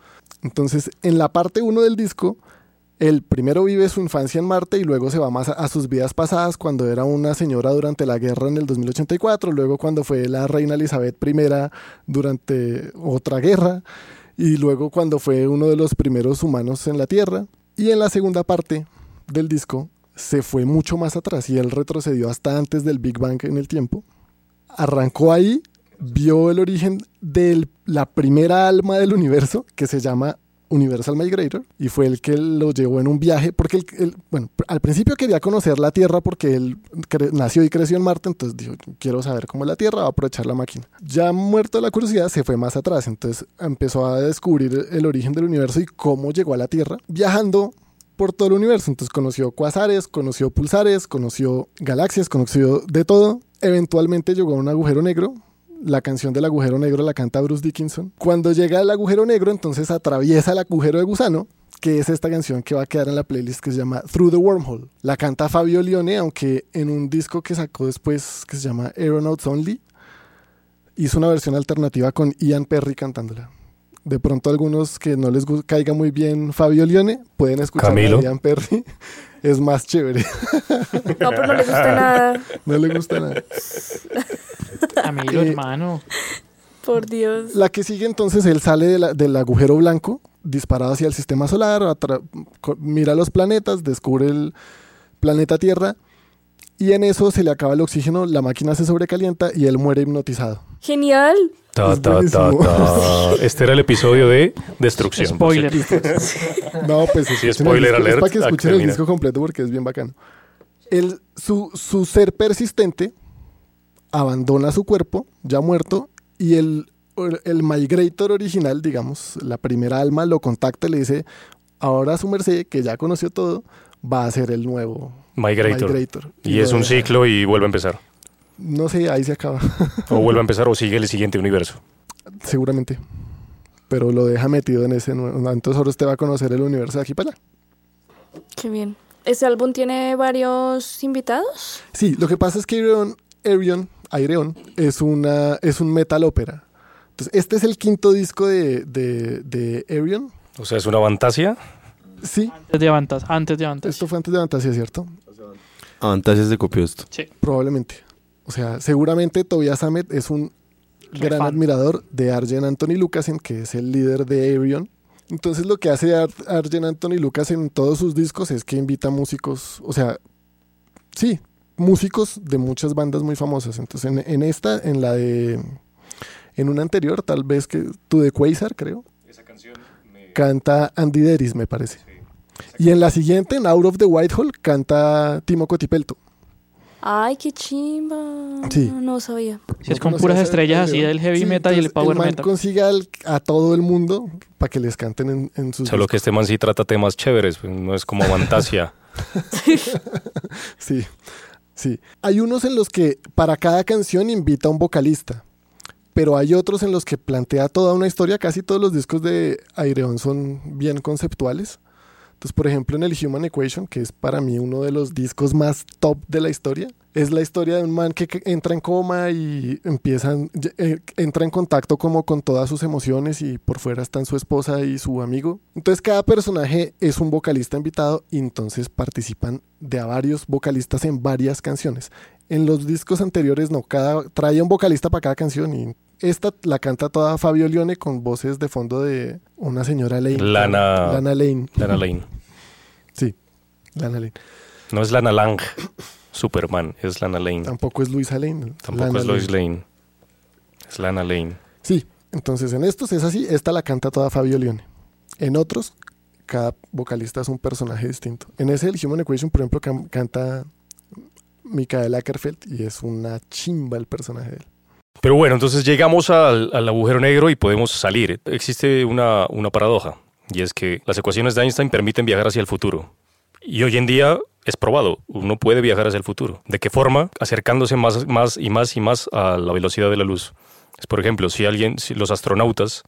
Entonces, en la parte 1 del disco, el primero vive su infancia en Marte y luego se va más a sus vidas pasadas cuando era una señora durante la guerra en el 2084, luego cuando fue la reina Elizabeth I durante otra guerra y luego cuando fue uno de los primeros humanos en la Tierra. Y en la segunda parte del disco se fue mucho más atrás y él retrocedió hasta antes del Big Bang en el tiempo. Arrancó ahí, vio el origen de la primera alma del universo que se llama Universal Migrator y fue el que lo llevó en un viaje porque él, bueno, al principio quería conocer la Tierra porque él nació y creció en Marte, entonces dijo, quiero saber cómo es la Tierra, va a aprovechar la máquina. Ya muerto de la curiosidad, se fue más atrás, entonces empezó a descubrir el origen del universo y cómo llegó a la Tierra, viajando por todo el universo. Entonces conoció cuasares, conoció pulsares, conoció galaxias, conoció de todo. Eventualmente llegó a un agujero negro. La canción del agujero negro la canta Bruce Dickinson. Cuando llega al agujero negro, entonces atraviesa el agujero de gusano, que es esta canción que va a quedar en la playlist que se llama Through the Wormhole. La canta Fabio Lione, aunque en un disco que sacó después que se llama Aeronauts Only, hizo una versión alternativa con Ian Perry cantándola. De pronto algunos que no les caiga muy bien Fabio Lione pueden escuchar a Ian Perry. Es más chévere. No, pero no le gusta nada. No le gusta nada. Camilo, Eh, hermano. Por Dios. La que sigue entonces, él sale de la- del agujero blanco, disparado hacia el sistema solar, mira los planetas, descubre el planeta Tierra y en eso se le acaba el oxígeno, la máquina se sobrecalienta y él muere hipnotizado. Genial. Ta, Es ta, ta, buenísimo. ta. [laughs] Este era el episodio de Destrucción. Spoiler. [laughs] No, pues Sí, escuchen spoiler alert, Es para que escuchen el disco completo porque es bien bacano. El, su, su ser persistente abandona su cuerpo, ya muerto, y el, el migrator original, digamos, la primera alma, lo contacta y le dice, ahora su merced, que ya conoció todo, va a ser el nuevo Migrator. migrator. Y lo es un ciclo y vuelve a empezar. No sé, ahí se acaba, O [laughs] vuelve a empezar o sigue el siguiente universo. seguramente. Pero lo deja metido en ese nuevo. Entonces ahora usted va a conocer el universo de aquí para allá. Qué bien. ¿Este álbum tiene varios invitados? Sí, lo que pasa es que Aireon, Aireon, Aireon es, una, es un metal ópera. Entonces, este es el quinto disco de, de, de Aireon. O sea, es una fantasía. Sí, Antes de Avantas, antes de Avantas. esto fue antes de Fantasía, ¿cierto? Avantajes de copió esto. Probablemente. O sea, seguramente Tobias Ahmed es un gran fan. admirador de Arjen Anthony Lucasen, que es el líder de Aerion. Entonces lo que hace Ar- Arjen Anthony Lucas en todos sus discos es que invita músicos, o sea, sí, músicos de muchas bandas muy famosas. Entonces en, en esta, en la de, en una anterior, tal vez que tú de Quasar, creo, Esa canción me... canta Andy Deris, me parece. Y en la siguiente, en Out of the Whitehall, canta Timo Cotipelto. Ay, qué chimba. Sí. No sabía. Si es ¿No con puras estrellas así del heavy Sí, metal y el power man metal. consigue al- a todo el mundo para que les canten en, en sus Solo que este man sí trata temas chéveres, pues, no es como Fantasia. [laughs] [laughs] Sí, sí. Hay unos en los que para cada canción invita a un vocalista, pero hay otros en los que plantea toda una historia. Casi todos los discos de Aireon son bien conceptuales. Entonces, por ejemplo, en el Human Equation, que es para mí uno de los discos más top de la historia, es la historia de un man que, entra en coma y empiezan, eh, entra en contacto como con todas sus emociones y por fuera están su esposa y su amigo. Entonces cada personaje es un vocalista invitado y entonces participan de a varios vocalistas en varias canciones. En los discos anteriores no, cada traía un vocalista para cada canción y esta la canta toda Fabio Lione con voces de fondo de una señora Lane. Lana- Lana Lane. Lana Lane. [laughs] Sí, Lana Lane. No es Lana Lang, Superman, es Lana Lane. Tampoco es Luisa Lane. Tampoco Lana es Lois Lane. Es Lana Lane. Sí, entonces en estos es así, esta la canta toda Fabio Leone. En otros, cada vocalista es un personaje distinto. En ese, el Human Equation, por ejemplo, cam- canta Mikael Ackerfeld y es una chimba el personaje de él. Pero bueno, entonces llegamos al, agujero negro y podemos salir. Existe una, una paradoja, y es que las ecuaciones de Einstein permiten viajar hacia el futuro. Y hoy en día es probado, uno puede viajar hacia el futuro. ¿De qué forma? Acercándose más, más y más y más a la velocidad de la luz. Por ejemplo, si alguien, si los astronautas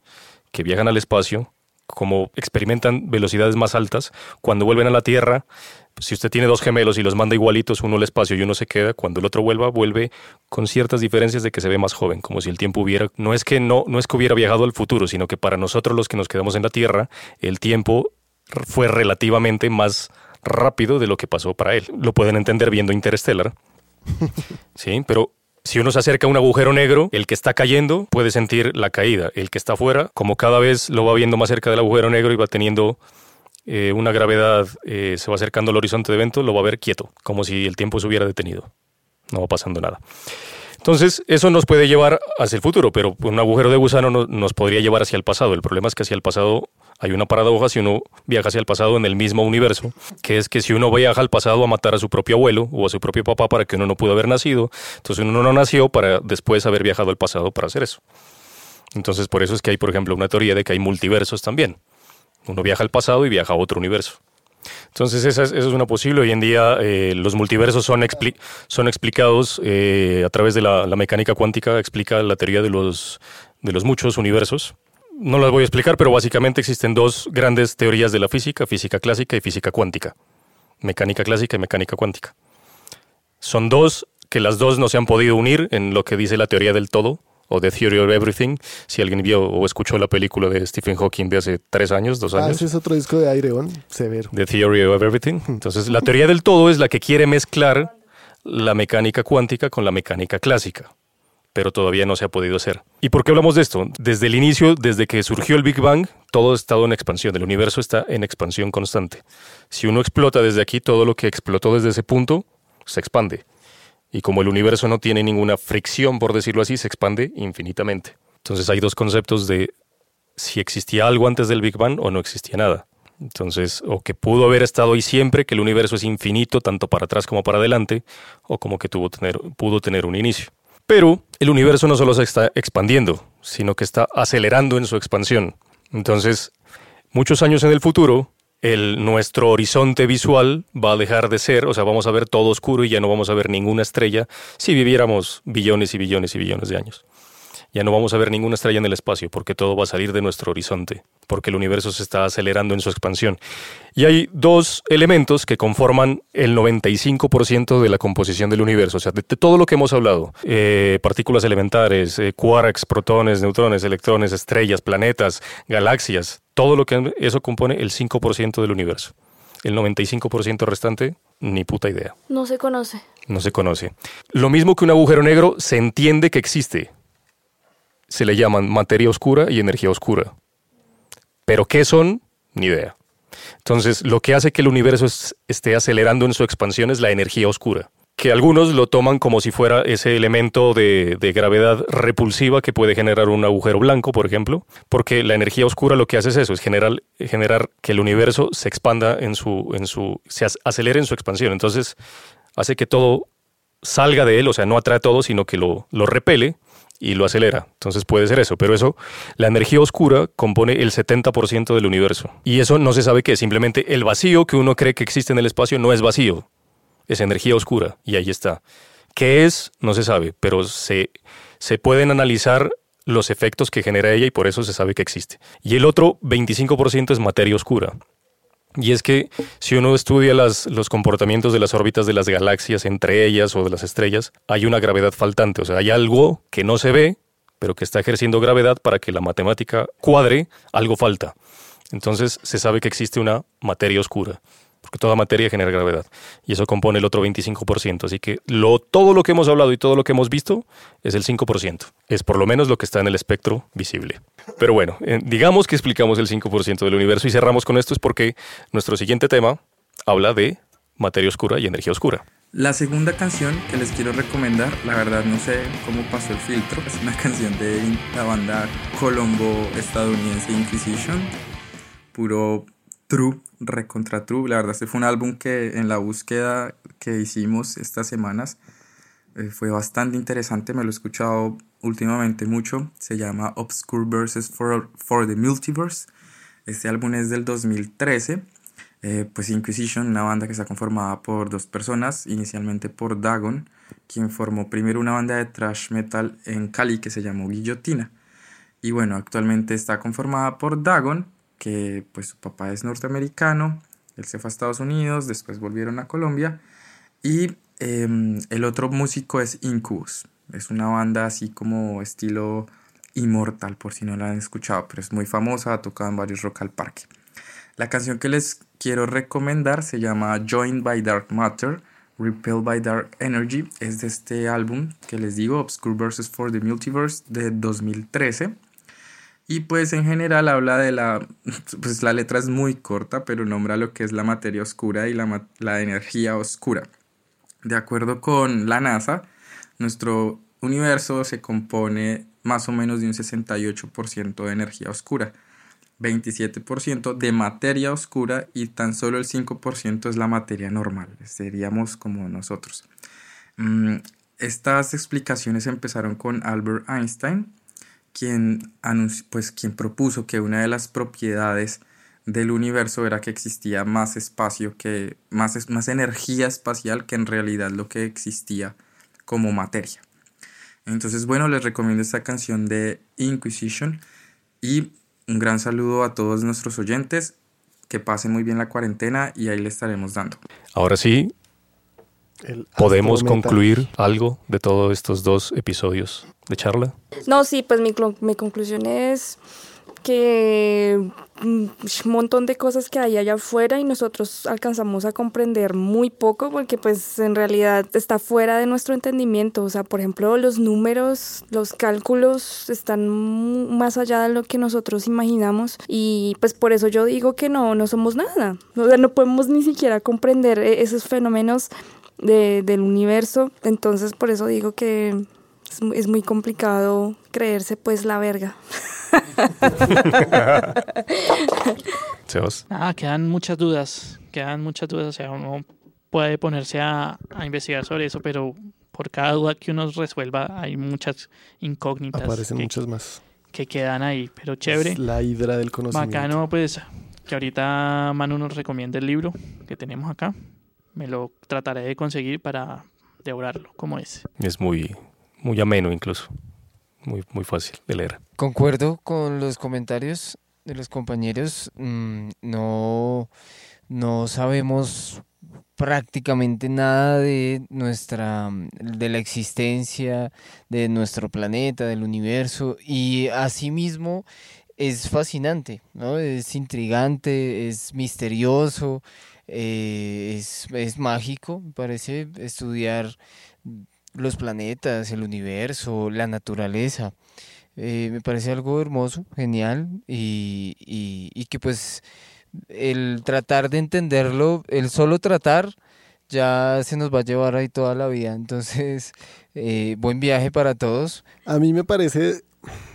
que viajan al espacio, como experimentan velocidades más altas, cuando vuelven a la Tierra, si usted tiene dos gemelos y los manda igualitos, uno al espacio y uno se queda, cuando el otro vuelva, vuelve con ciertas diferencias de que se ve más joven, como si el tiempo hubiera, no es que no, no es que hubiera viajado al futuro, sino que para nosotros los que nos quedamos en la Tierra, el tiempo fue relativamente más rápido de lo que pasó para él. Lo pueden entender viendo Interstellar. [laughs] Sí, pero si uno se acerca a un agujero negro, el que está cayendo puede sentir la caída. El que está afuera, como cada vez lo va viendo más cerca del agujero negro y va teniendo eh, una gravedad, eh, se va acercando al horizonte de evento, lo va a ver quieto, como si el tiempo se hubiera detenido. No va pasando nada. Entonces, eso nos puede llevar hacia el futuro, pero un agujero de gusano no- nos podría llevar hacia el pasado. El problema es que hacia el pasado hay una paradoja si uno viaja hacia el pasado en el mismo universo, que es que si uno viaja al pasado a matar a su propio abuelo o a su propio papá para que uno no pudo haber nacido, entonces uno no nació para después haber viajado al pasado para hacer eso. Entonces, por eso es que hay, por ejemplo, una teoría de que hay multiversos también. Uno viaja al pasado y viaja a otro universo. Entonces, esa es, una posible. Hoy en día, eh, los multiversos son, son explicados eh, a través de la, la mecánica cuántica, explica la teoría de los, de los muchos universos. No las voy a explicar, pero básicamente existen dos grandes teorías de la física, física clásica y física cuántica. Mecánica clásica y mecánica cuántica. Son dos que las dos no se han podido unir en lo que dice la teoría del todo, o The Theory of Everything. Si alguien vio o escuchó la película de Stephen Hawking de hace tres años, dos Ah, años. ese es otro disco de Aireon, severo. The Theory of Everything. [laughs] Entonces, la teoría del todo es la que quiere mezclar la mecánica cuántica con la mecánica clásica, pero todavía no se ha podido hacer. ¿Y por qué hablamos de esto? Desde el inicio, desde que surgió el Big Bang, todo ha estado en expansión, el universo está en expansión constante. Si uno explota desde aquí, todo lo que explotó desde ese punto se expande. Y como el universo no tiene ninguna fricción, por decirlo así, se expande infinitamente. Entonces hay dos conceptos de si existía algo antes del Big Bang o no existía nada. Entonces, o que pudo haber estado ahí siempre, que el universo es infinito, tanto para atrás como para adelante, o como que tuvo pudo tener un inicio. Pero el universo no solo se está expandiendo, sino que está acelerando en su expansión. Entonces, muchos años en el futuro, el, nuestro horizonte visual va a dejar de ser, o sea, vamos a ver todo oscuro y ya no vamos a ver ninguna estrella si viviéramos billones y billones y billones de años. Ya no vamos a ver ninguna estrella en el espacio porque todo va a salir de nuestro horizonte, porque el universo se está acelerando en su expansión. Y hay dos elementos que conforman el 95% de la composición del universo, o sea, de, de todo lo que hemos hablado, eh, partículas elementares, eh, quarks, protones, neutrones, electrones, estrellas, planetas, galaxias, todo lo que eso compone el 5% del universo. El 95% restante, ni puta idea. No se conoce. No se conoce. Lo mismo que un agujero negro se entiende que existe, se le llaman materia oscura y energía oscura. Pero ¿qué son? Ni idea. Entonces, lo que hace que el universo esté acelerando en su expansión es la energía oscura, que algunos lo toman como si fuera ese elemento de, gravedad repulsiva que puede generar un agujero blanco, por ejemplo, porque la energía oscura lo que hace es eso, es generar, generar que el universo se expanda en su, en su, se acelere en su expansión. Entonces, hace que todo salga de él, o sea, no atrae todo, sino que lo, lo repele y lo acelera. Entonces puede ser eso, pero eso, la energía oscura compone el 70% del universo. Y eso no se sabe qué, simplemente el vacío que uno cree que existe en el espacio no es vacío, es energía oscura y ahí está. ¿Qué es? No se sabe, pero se, se pueden analizar los efectos que genera ella y por eso se sabe que existe. Y el otro 25% es materia oscura. Y es que si uno estudia los comportamientos de las órbitas de las galaxias entre ellas o de las estrellas, hay una gravedad faltante, o sea, hay algo que no se ve, pero que está ejerciendo gravedad para que la matemática cuadre, algo falta. Entonces se sabe que existe una materia oscura porque toda materia genera gravedad y eso compone el otro 25%. Así que todo lo que hemos hablado y todo lo que hemos visto es el 5%. Es por lo menos lo que está en el espectro visible. Pero bueno, eh, digamos que explicamos el 5% del universo y cerramos con esto es porque nuestro siguiente tema habla de materia oscura y energía oscura. La segunda canción que les quiero recomendar, la verdad no sé cómo pasó el filtro, es una canción de la banda colombo estadounidense Inquisition, puro True, Recontra True. La verdad, este fue un álbum que en la búsqueda que hicimos estas semanas eh, fue bastante interesante. Me lo he escuchado últimamente mucho. Se llama Obscure Verses for, for the Multiverse. Este álbum es del 2013. Eh, pues Inquisition, una banda que está conformada por dos personas, inicialmente por Dagon, quien formó primero una banda de thrash metal en Cali que se llamó Guillotina. Y bueno, actualmente está conformada por Dagon, que pues su papá es norteamericano, él se fue a Estados Unidos, después volvieron a Colombia y em, el otro músico es Incubus, es una banda así como estilo Immortal por si no la han escuchado, pero es muy famosa, ha tocado en varios Rock al Parque. La canción que les quiero recomendar se llama Joined by Dark Matter, Repelled by Dark Energy, es de este álbum que les digo, Obscure Verses for the Multiverse de 2013. Y pues en general habla de la, pues la letra es muy corta, pero nombra lo que es la materia oscura y la, la energía oscura. De acuerdo con la NASA, nuestro universo se compone más o menos de un 68% de energía oscura, 27% de materia oscura y tan solo el 5% es la materia normal, seríamos como nosotros. Mm, estas explicaciones empezaron con Albert Einstein, quien, pues, quien propuso que una de las propiedades del universo era que existía más espacio que más, más energía espacial que en realidad lo que existía como materia. Entonces, bueno, les recomiendo esta canción de Inquisition y un gran saludo a todos nuestros oyentes. Que pasen muy bien la cuarentena y ahí le estaremos dando. Ahora sí, ¿podemos concluir algo de todos estos dos episodios de charla? No, sí, pues mi, mi conclusión es que un montón de cosas que hay allá afuera y nosotros alcanzamos a comprender muy poco porque pues en realidad está fuera de nuestro entendimiento. O sea, por ejemplo, los números, los cálculos están más allá de lo que nosotros imaginamos y pues por eso yo digo que no, no somos nada. O sea, no podemos ni siquiera comprender e-, esos fenómenos de, del universo. Entonces por eso digo que es, muy complicado creerse pues la verga. [laughs] ah, quedan muchas dudas, quedan muchas dudas, o sea, uno puede ponerse a, investigar sobre eso, pero por cada duda que uno resuelva hay muchas incógnitas. Aparecen muchas más. Que quedan ahí, pero chévere. la hidra del conocimiento. Bacano, pues, que ahorita Manu nos recomiende el libro que tenemos acá. Me lo trataré de conseguir para devorarlo, como es. Es muy, muy ameno incluso, muy, muy fácil de leer. Concuerdo con los comentarios de los compañeros, mm, no, no sabemos prácticamente nada de nuestra de la existencia de nuestro planeta del universo y asimismo es fascinante no es intrigante es misterioso eh, es, es mágico me parece estudiar los planetas, el universo, la naturaleza. Eh, me parece algo hermoso, genial y, y, y que pues el tratar de entenderlo, el solo tratar ya se nos va a llevar ahí toda la vida. Entonces, [laughs] eh, buen viaje para todos. A mí me parece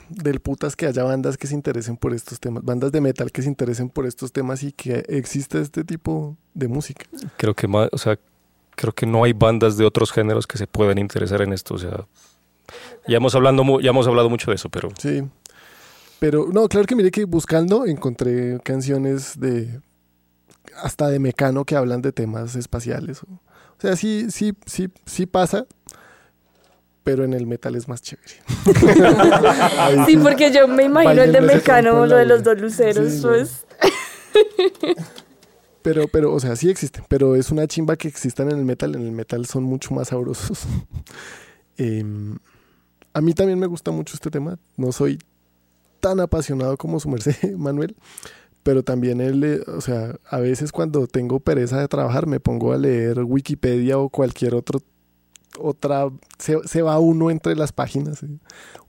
del putas que haya bandas que se interesen por estos temas, bandas de metal que se interesen por estos temas y que exista este tipo de música. Creo que más, o sea, creo que no hay bandas de otros géneros que se puedan interesar en esto, o sea, ya hemos hablando ya hemos hablado mucho de eso, pero Sí. Pero no, claro que mire que buscando encontré canciones de hasta de Mecano que hablan de temas espaciales. O sea, sí, sí, sí, sí pasa, pero en el metal es más chévere. [laughs] Sí, porque yo me imagino el de Mecano, lo de los dos luceros, Sí, pues. [laughs] Pero, pero, o sea, sí existen, pero es una chimba que existan en el metal. En el metal son mucho más sabrosos. [laughs] Em, a mí también me gusta mucho este tema. No soy tan apasionado como su merced, Manuel. Pero también él, o sea, a veces cuando tengo pereza de trabajar me pongo a leer Wikipedia o cualquier otro, otra, se, se va uno entre las páginas. eh.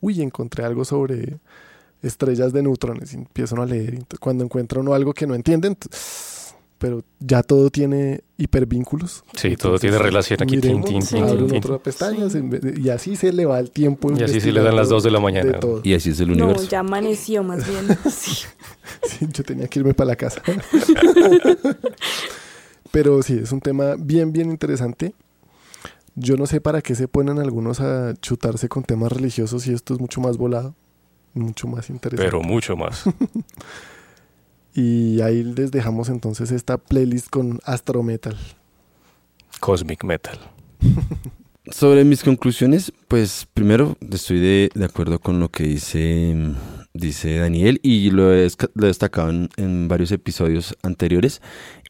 Uy, encontré algo sobre estrellas de neutrones y empiezo uno a leer. Entonces, cuando encuentra uno algo que no entienden, pero ya todo tiene hipervínculos. sí, todo tiene relación aquí. Miremos, tin. otra pestaña se- y así se le va el tiempo. Y así sí le dan las dos de la mañana. de todo. Y así es el No, universo. ya amaneció más bien. [laughs] Sí. Sí, yo tenía que irme para la casa. [laughs] Pero sí, es un tema bien, bien interesante. Yo no sé para qué se ponen algunos a chutarse con temas religiosos y esto es mucho más volado, mucho más interesante. pero mucho más. [laughs] Y ahí les dejamos entonces esta playlist con Astro Metal. Cosmic Metal. [laughs] Sobre mis conclusiones, pues primero estoy de, de acuerdo con lo que dice, dice Daniel y lo he, lo he destacado en, en varios episodios anteriores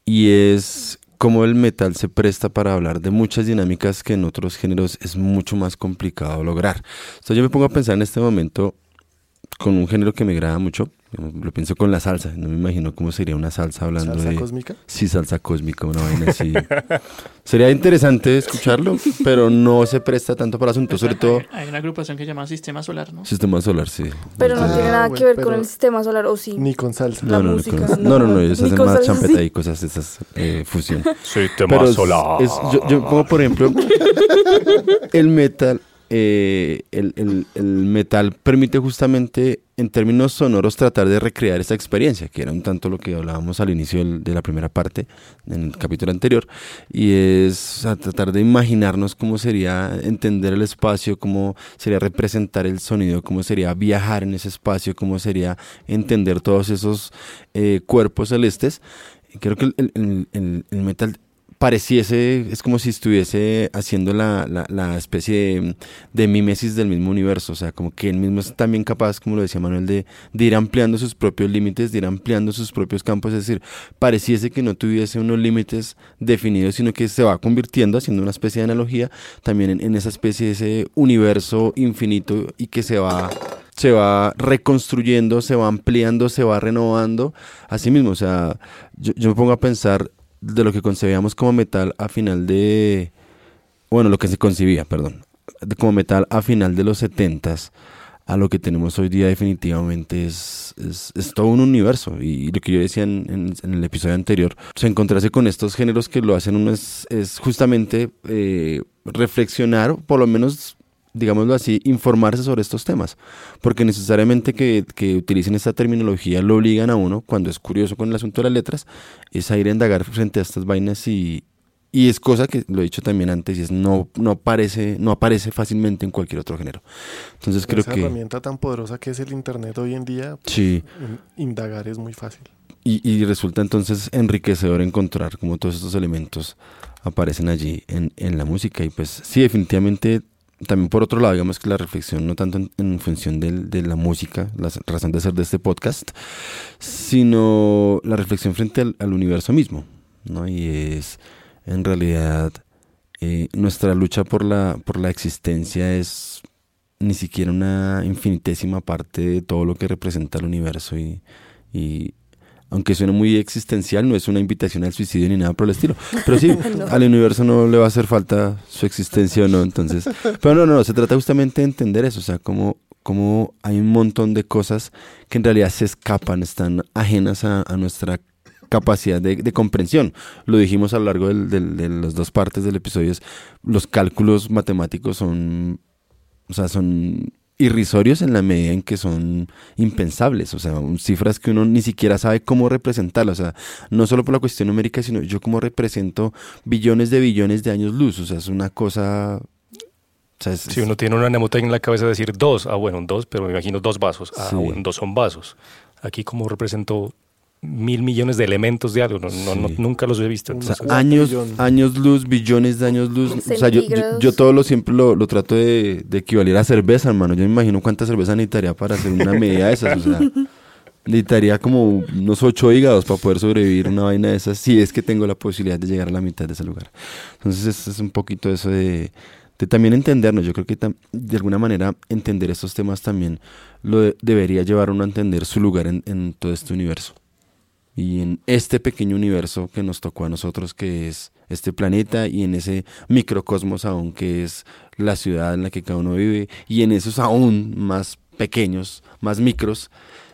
y es cómo el metal se presta para hablar de muchas dinámicas que en otros géneros es mucho más complicado lograr. Entonces yo me pongo a pensar en este momento con un género que me agrada mucho, lo pienso con la salsa, no me imagino cómo sería una salsa hablando Salsa de... cósmica. Sí, salsa cósmica, una vaina así. [laughs] Sería interesante escucharlo, pero no se presta tanto para asuntos, sobre todo Hay, hay una agrupación que se llama Sistema Solar, ¿no? sistema solar, sí. Pero no Ah, tiene nada bueno, que ver con el sistema solar, ¿o sí? Ni con salsa. no, no, música, con- no, no, no, no, ellos hacen más champeta y cosas de esas, eh, fusión. Sistema Pero es- Solar. es- yo, yo pongo, por ejemplo, el metal, eh, el, metal permite justamente en términos sonoros tratar de recrear esa experiencia, que era un tanto lo que hablábamos al inicio de la primera parte, en el capítulo anterior, y es tratar de imaginarnos cómo sería entender el espacio, cómo sería representar el sonido, cómo sería viajar en ese espacio, cómo sería entender todos esos eh, cuerpos celestes. Creo que el metal pareciese, es como si estuviese haciendo la, la, la especie de, mimesis del mismo universo, o sea, como que él mismo es también capaz, como lo decía Manuel, de, ir ampliando sus propios límites, de ir ampliando sus propios campos, es decir, pareciese que no tuviese unos límites definidos, sino que se va convirtiendo, haciendo una especie de analogía, también en, en esa especie de ese universo infinito y que se va se va reconstruyendo, se va ampliando, se va renovando. Así mismo, o sea, yo, yo me pongo a pensar de lo que concebíamos como metal a final de, bueno, lo que se concibía, perdón, como metal a final de los setentas a lo que tenemos hoy día definitivamente es, es, es todo un universo. Y, lo que yo decía en, en- el episodio anterior, se encontrarse con estos géneros que lo hacen uno es, es justamente eh, reflexionar, por lo menos digámoslo así, informarse sobre estos temas, porque necesariamente que, que utilicen esta terminología lo obligan a uno, cuando es curioso con el asunto de las letras, es a ir a indagar frente a estas vainas y, y es cosa que lo he dicho también antes y es no, no, aparece, no aparece fácilmente en cualquier otro género. Entonces creo Esa que... herramienta tan poderosa que es el Internet hoy en día, Sí, in- indagar es muy fácil. y, y resulta entonces enriquecedor encontrar cómo todos estos elementos aparecen allí en, en la música y pues sí, definitivamente también por otro lado, digamos que la reflexión no tanto en, función de la música, la razón de ser de este podcast, sino la reflexión frente al, universo mismo, ¿no? Y es en realidad eh, nuestra lucha por la, por la existencia es ni siquiera una infinitésima parte de todo lo que representa el universo y aunque suene muy existencial, no es una invitación al suicidio ni nada por el estilo. Pero sí, [laughs] al universo no le va a hacer falta su existencia o no, entonces. Pero no, no, no, se trata justamente de entender eso, o sea, cómo, cómo hay un montón de cosas que en realidad se escapan, están ajenas a, a nuestra capacidad de, de, comprensión. Lo dijimos a lo largo del, del, de las dos partes del episodio, es, los cálculos matemáticos son, o sea, son irrisorios en la medida en que son impensables, o sea, cifras que uno ni siquiera sabe cómo representarlas, o sea, no solo por la cuestión numérica, sino yo cómo represento billones de billones de años luz, o sea, es una cosa... O sea, es, si uno tiene una mnemotecnia en la cabeza de decir dos, ah bueno, dos, pero me imagino dos vasos, ah sí. bueno, dos son vasos. Aquí como represento mil millones de elementos de algo, no, sí. no, nunca los he visto. O sea, años, años luz, billones de años luz. O sea, yo, yo, yo, todo lo siempre lo, lo trato de, de, equivaler a cerveza, hermano. Yo me imagino cuánta cerveza necesitaría para hacer una medida de esas. O sea, [laughs] necesitaría como unos ocho hígados para poder sobrevivir una vaina de esas, si es que tengo la posibilidad de llegar a la mitad de ese lugar. Entonces, es, es un poquito eso de, de también entendernos. Yo creo que de alguna manera entender estos temas también lo de, debería llevar a uno a entender su lugar en, en todo este universo y en este pequeño universo que nos tocó a nosotros, que es este planeta, y en ese microcosmos aún que es la ciudad en la que cada uno vive, y en esos aún más pequeños, más micros,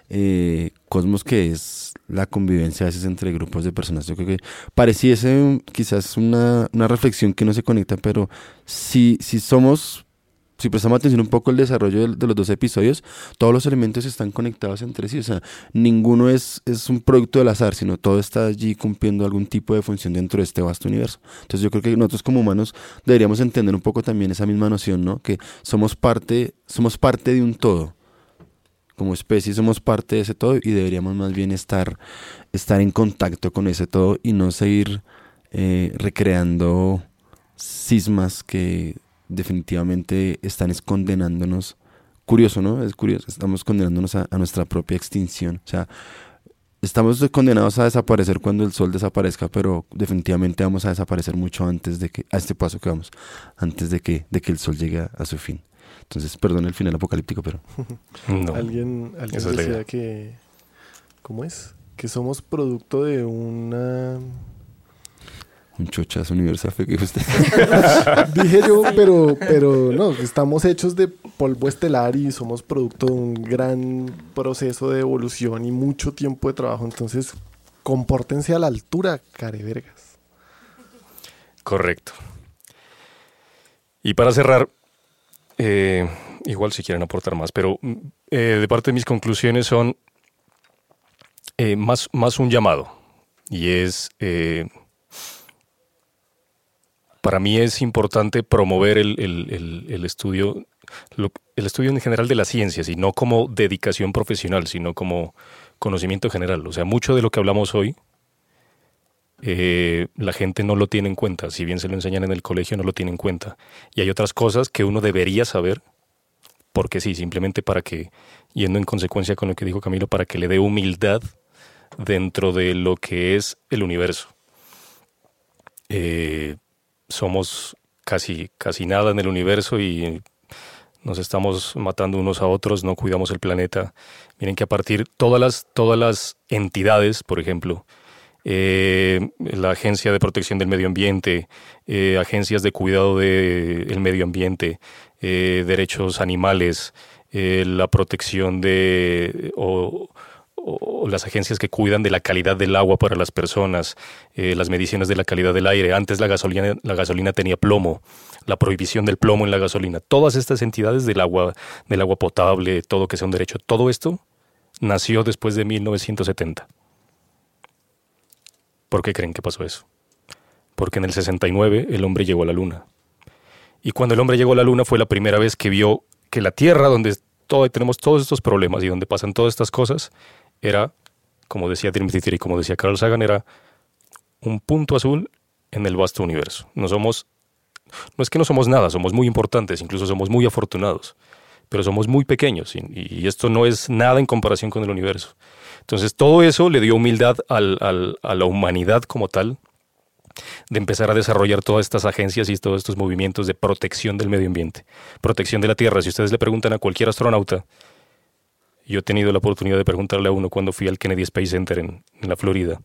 eh, cosmos que es la convivencia a veces entre grupos de personas. Yo creo que pareciese quizás una, una reflexión que no se conecta, pero si, si somos si prestamos atención un poco al desarrollo de, los dos episodios, todos los elementos están conectados entre sí. O sea, ninguno es, es un producto del azar, sino todo está allí cumpliendo algún tipo de función dentro de este vasto universo. Entonces yo creo que nosotros como humanos deberíamos entender un poco también esa misma noción, ¿no? Que somos parte, somos parte de un todo. Como especie somos parte de ese todo y deberíamos más bien estar, estar en contacto con ese todo y no seguir eh, recreando sismas que definitivamente están condenándonos. Curioso, ¿no? Es curioso, estamos condenándonos a, a, nuestra propia extinción. O sea, estamos condenados a desaparecer cuando el sol desaparezca, pero definitivamente vamos a desaparecer mucho antes de que, a este paso que vamos, antes de que, de que el sol llegue a su fin. Entonces, perdón el final apocalíptico, pero... [laughs] No, alguien alguien decía que... ¿Cómo es? Que somos producto de una un chochazo universal fue que usted. [laughs] Dije yo, pero, pero no, estamos hechos de polvo estelar y somos producto de un gran proceso de evolución y mucho tiempo de trabajo. Entonces, compórtense a la altura, carevergas. Correcto. Y para cerrar, eh, igual si quieren aportar más, pero eh, de parte de mis conclusiones son eh, más, más un llamado. Y es para mí es importante promover el, estudio, el estudio en general de las ciencias, y no como dedicación profesional, sino como conocimiento general. O sea, mucho de lo que hablamos hoy, eh, la gente no lo tiene en cuenta. Si bien se lo enseñan en el colegio, no lo tiene en cuenta. Y hay otras cosas que uno debería saber, porque sí, simplemente para que, yendo en consecuencia con lo que dijo Camilo, para que le dé humildad dentro de lo que es el universo. Eh, somos casi, casi nada en el universo y nos estamos matando unos a otros, no cuidamos el planeta. Miren que a partir todas las, todas las entidades, por ejemplo, eh, la Agencia de Protección del Medio Ambiente, eh, agencias de cuidado del de medio ambiente, eh, derechos animales, la protección de o las agencias que cuidan de la calidad del agua para las personas, eh, las mediciones de la calidad del aire. Antes la gasolina, la gasolina tenía plomo, la prohibición del plomo en la gasolina. Todas estas entidades del agua, del agua potable, todo que sea un derecho, todo esto nació después de 1970. ¿Por qué creen que pasó eso? Porque en el 69 el hombre llegó a la luna. Y cuando el hombre llegó a la luna fue la primera vez que vio que la Tierra, donde tenemos todos estos problemas y donde pasan todas estas cosas, era, como decía Dimitri y como decía Carl Sagan, era un punto azul en el vasto universo. No somos, no es que no somos nada, somos muy importantes, incluso somos muy afortunados, pero somos muy pequeños y, esto no es nada en comparación con el universo. Entonces todo eso le dio humildad a la humanidad como tal de empezar a desarrollar todas estas agencias y todos estos movimientos de protección del medio ambiente, protección de la Tierra. Si ustedes le preguntan a cualquier astronauta, yo he tenido la oportunidad de preguntarle a uno cuando fui al Kennedy Space Center en, en la Florida.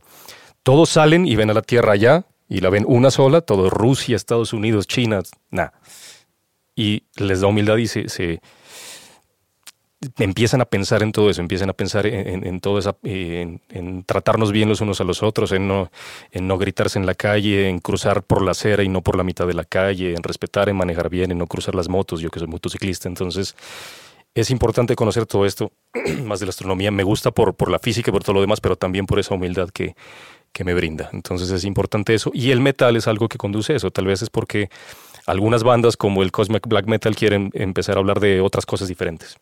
Todos salen y ven a la Tierra allá y la ven una sola, todo Rusia, Estados Unidos, China, nada. Y les da humildad y se, se, empiezan a pensar en todo eso, empiezan a pensar en, en, todo esa, en, en, tratarnos bien los unos a los otros, en no, en no gritarse en la calle, en cruzar por la acera y no por la mitad de la calle, en respetar, en manejar bien, en no cruzar las motos, yo que soy motociclista, entonces es importante conocer todo esto, [clears throat] más de la astronomía, me gusta por, por la física y por todo lo demás, pero también por esa humildad que, que me brinda, entonces es importante eso, y el metal es algo que conduce a eso, tal vez es porque algunas bandas como el Cosmic Black Metal quieren empezar a hablar de otras cosas diferentes.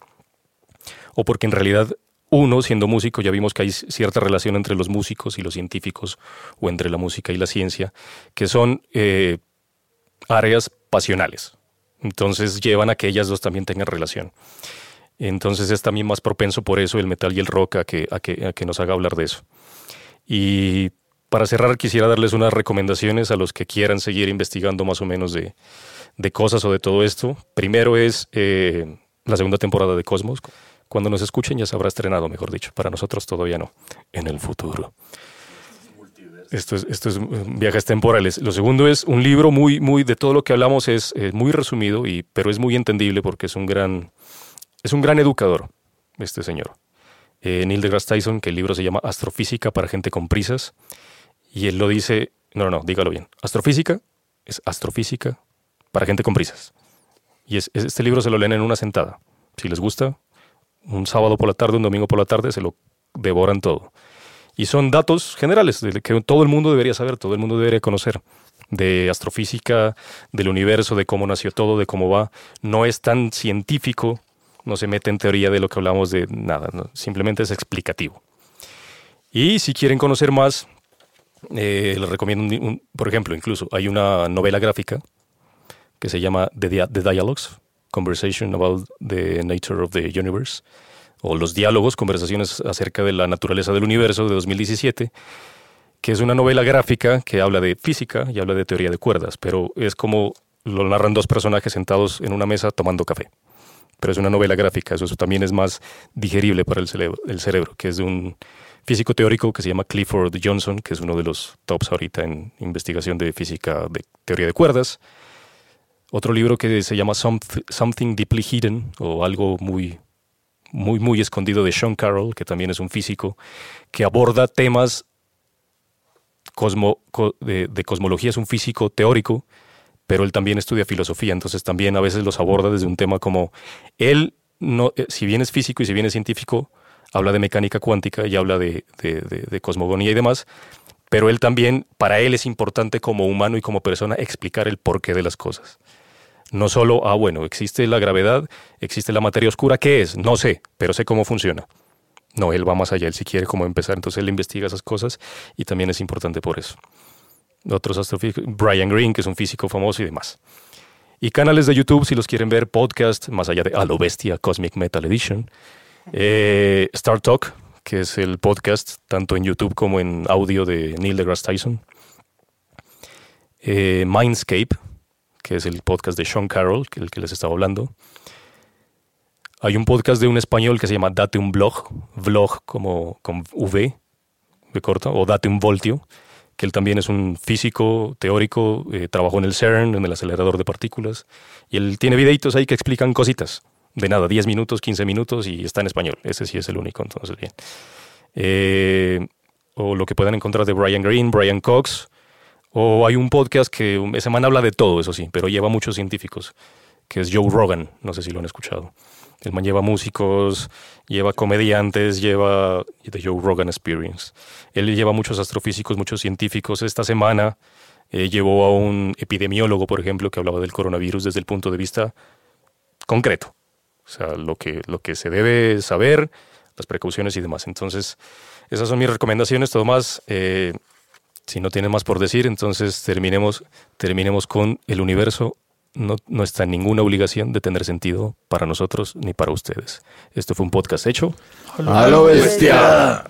O porque en realidad uno, siendo músico, ya vimos que hay cierta relación entre los músicos y los científicos, o entre la música y la ciencia, que son eh, áreas pasionales. Entonces llevan a que ellas dos también tengan relación. Entonces es también más propenso por eso el metal y el rock a que, a que, a que nos haga hablar de eso. Y para cerrar, quisiera darles unas recomendaciones a los que quieran seguir investigando más o menos de, de cosas o de todo esto. Primero es eh, la segunda temporada de Cosmos. Cuando nos escuchen ya se habrá estrenado, mejor dicho. Para nosotros todavía no. En el futuro. Esto es, es viajes temporales. Lo segundo es un libro muy, muy, de todo lo que hablamos es, muy resumido, y, pero es muy entendible porque es un gran, es un gran educador, este señor. Eh, Neil deGrasse Tyson, que el libro se llama Astrofísica para gente con prisas, y él lo dice, no, no, no, dígalo bien. Astrofísica es astrofísica para gente con prisas. Y es, este libro se lo leen en una sentada. Si les gusta, un sábado por la tarde, un domingo por la tarde, se lo devoran todo. Y son datos generales que todo el mundo debería saber, todo el mundo debería conocer de astrofísica, del universo, de cómo nació todo, de cómo va. No es tan científico, no se mete en teoría de lo que hablamos de nada, simplemente es explicativo. Y si quieren conocer más, eh, les recomiendo, por ejemplo, incluso hay una novela gráfica que se llama The Dialogues, Conversation About the Nature of the Universe, o Los Diálogos, Conversaciones acerca de la naturaleza del universo de 2017, que es una novela gráfica que habla de física y habla de teoría de cuerdas, pero es como lo narran dos personajes sentados en una mesa tomando café. Pero es una novela gráfica, eso, también es más digerible para el cerebro, que es de un físico teórico que se llama Clifford Johnson, que es uno de los tops ahorita en investigación de física de teoría de cuerdas. Otro libro que se llama Something Deeply Hidden o algo muy, muy, muy escondido de Sean Carroll, que también es un físico, que aborda temas de, cosmología, es un físico teórico, pero él también estudia filosofía, entonces también a veces los aborda desde un tema como él, no, eh, si bien es físico y si bien es científico, habla de mecánica cuántica y habla de, de cosmogonía y demás, pero él también, para él es importante como humano y como persona explicar el porqué de las cosas. No solo, ah, bueno, existe la gravedad, existe la materia oscura, ¿qué es? No sé, pero sé cómo funciona. No, él va más allá, él sí quiere cómo empezar, entonces él investiga esas cosas y también es importante por eso. Otros astrofísicos, Brian Greene, que es un físico famoso y demás. Y canales de YouTube, si los quieren ver, podcast, más allá de A lo Bestia, Cosmic Metal Edition. Eh, Star Talk, que es el podcast, tanto en YouTube como en audio de Neil deGrasse Tyson. Eh, Mindscape, que es el podcast de Sean Carroll, que el que les estaba hablando. Hay un podcast de un español que se llama Date un Blog, vlog como con V, de corta, o Date un Voltio, que él también es un físico teórico, eh, trabajó en el CERN, en el acelerador de partículas, y él tiene videitos ahí que explican cositas, de nada, 10 minutos, 15 minutos, y está en español, ese sí es el único, entonces bien. Eh, o lo que puedan encontrar de Brian Green, Brian Cox, o hay un podcast que esa semana habla de todo, eso sí, pero lleva muchos científicos, que es Joe Rogan, no sé si lo han escuchado. El man lleva músicos, lleva comediantes, lleva The Joe Rogan Experience. Él lleva muchos astrofísicos, muchos científicos. Esta semana eh, llevó a un epidemiólogo, por ejemplo, que hablaba del coronavirus desde el punto de vista concreto. O sea, lo que, lo que se debe saber, las precauciones y demás. Entonces, esas son mis recomendaciones. Todo más, eh, si no tiene más por decir, entonces terminemos, terminemos con el universo. No, no está en ninguna obligación de tener sentido para nosotros ni para ustedes. Esto fue un podcast hecho. ¡A lo bestia!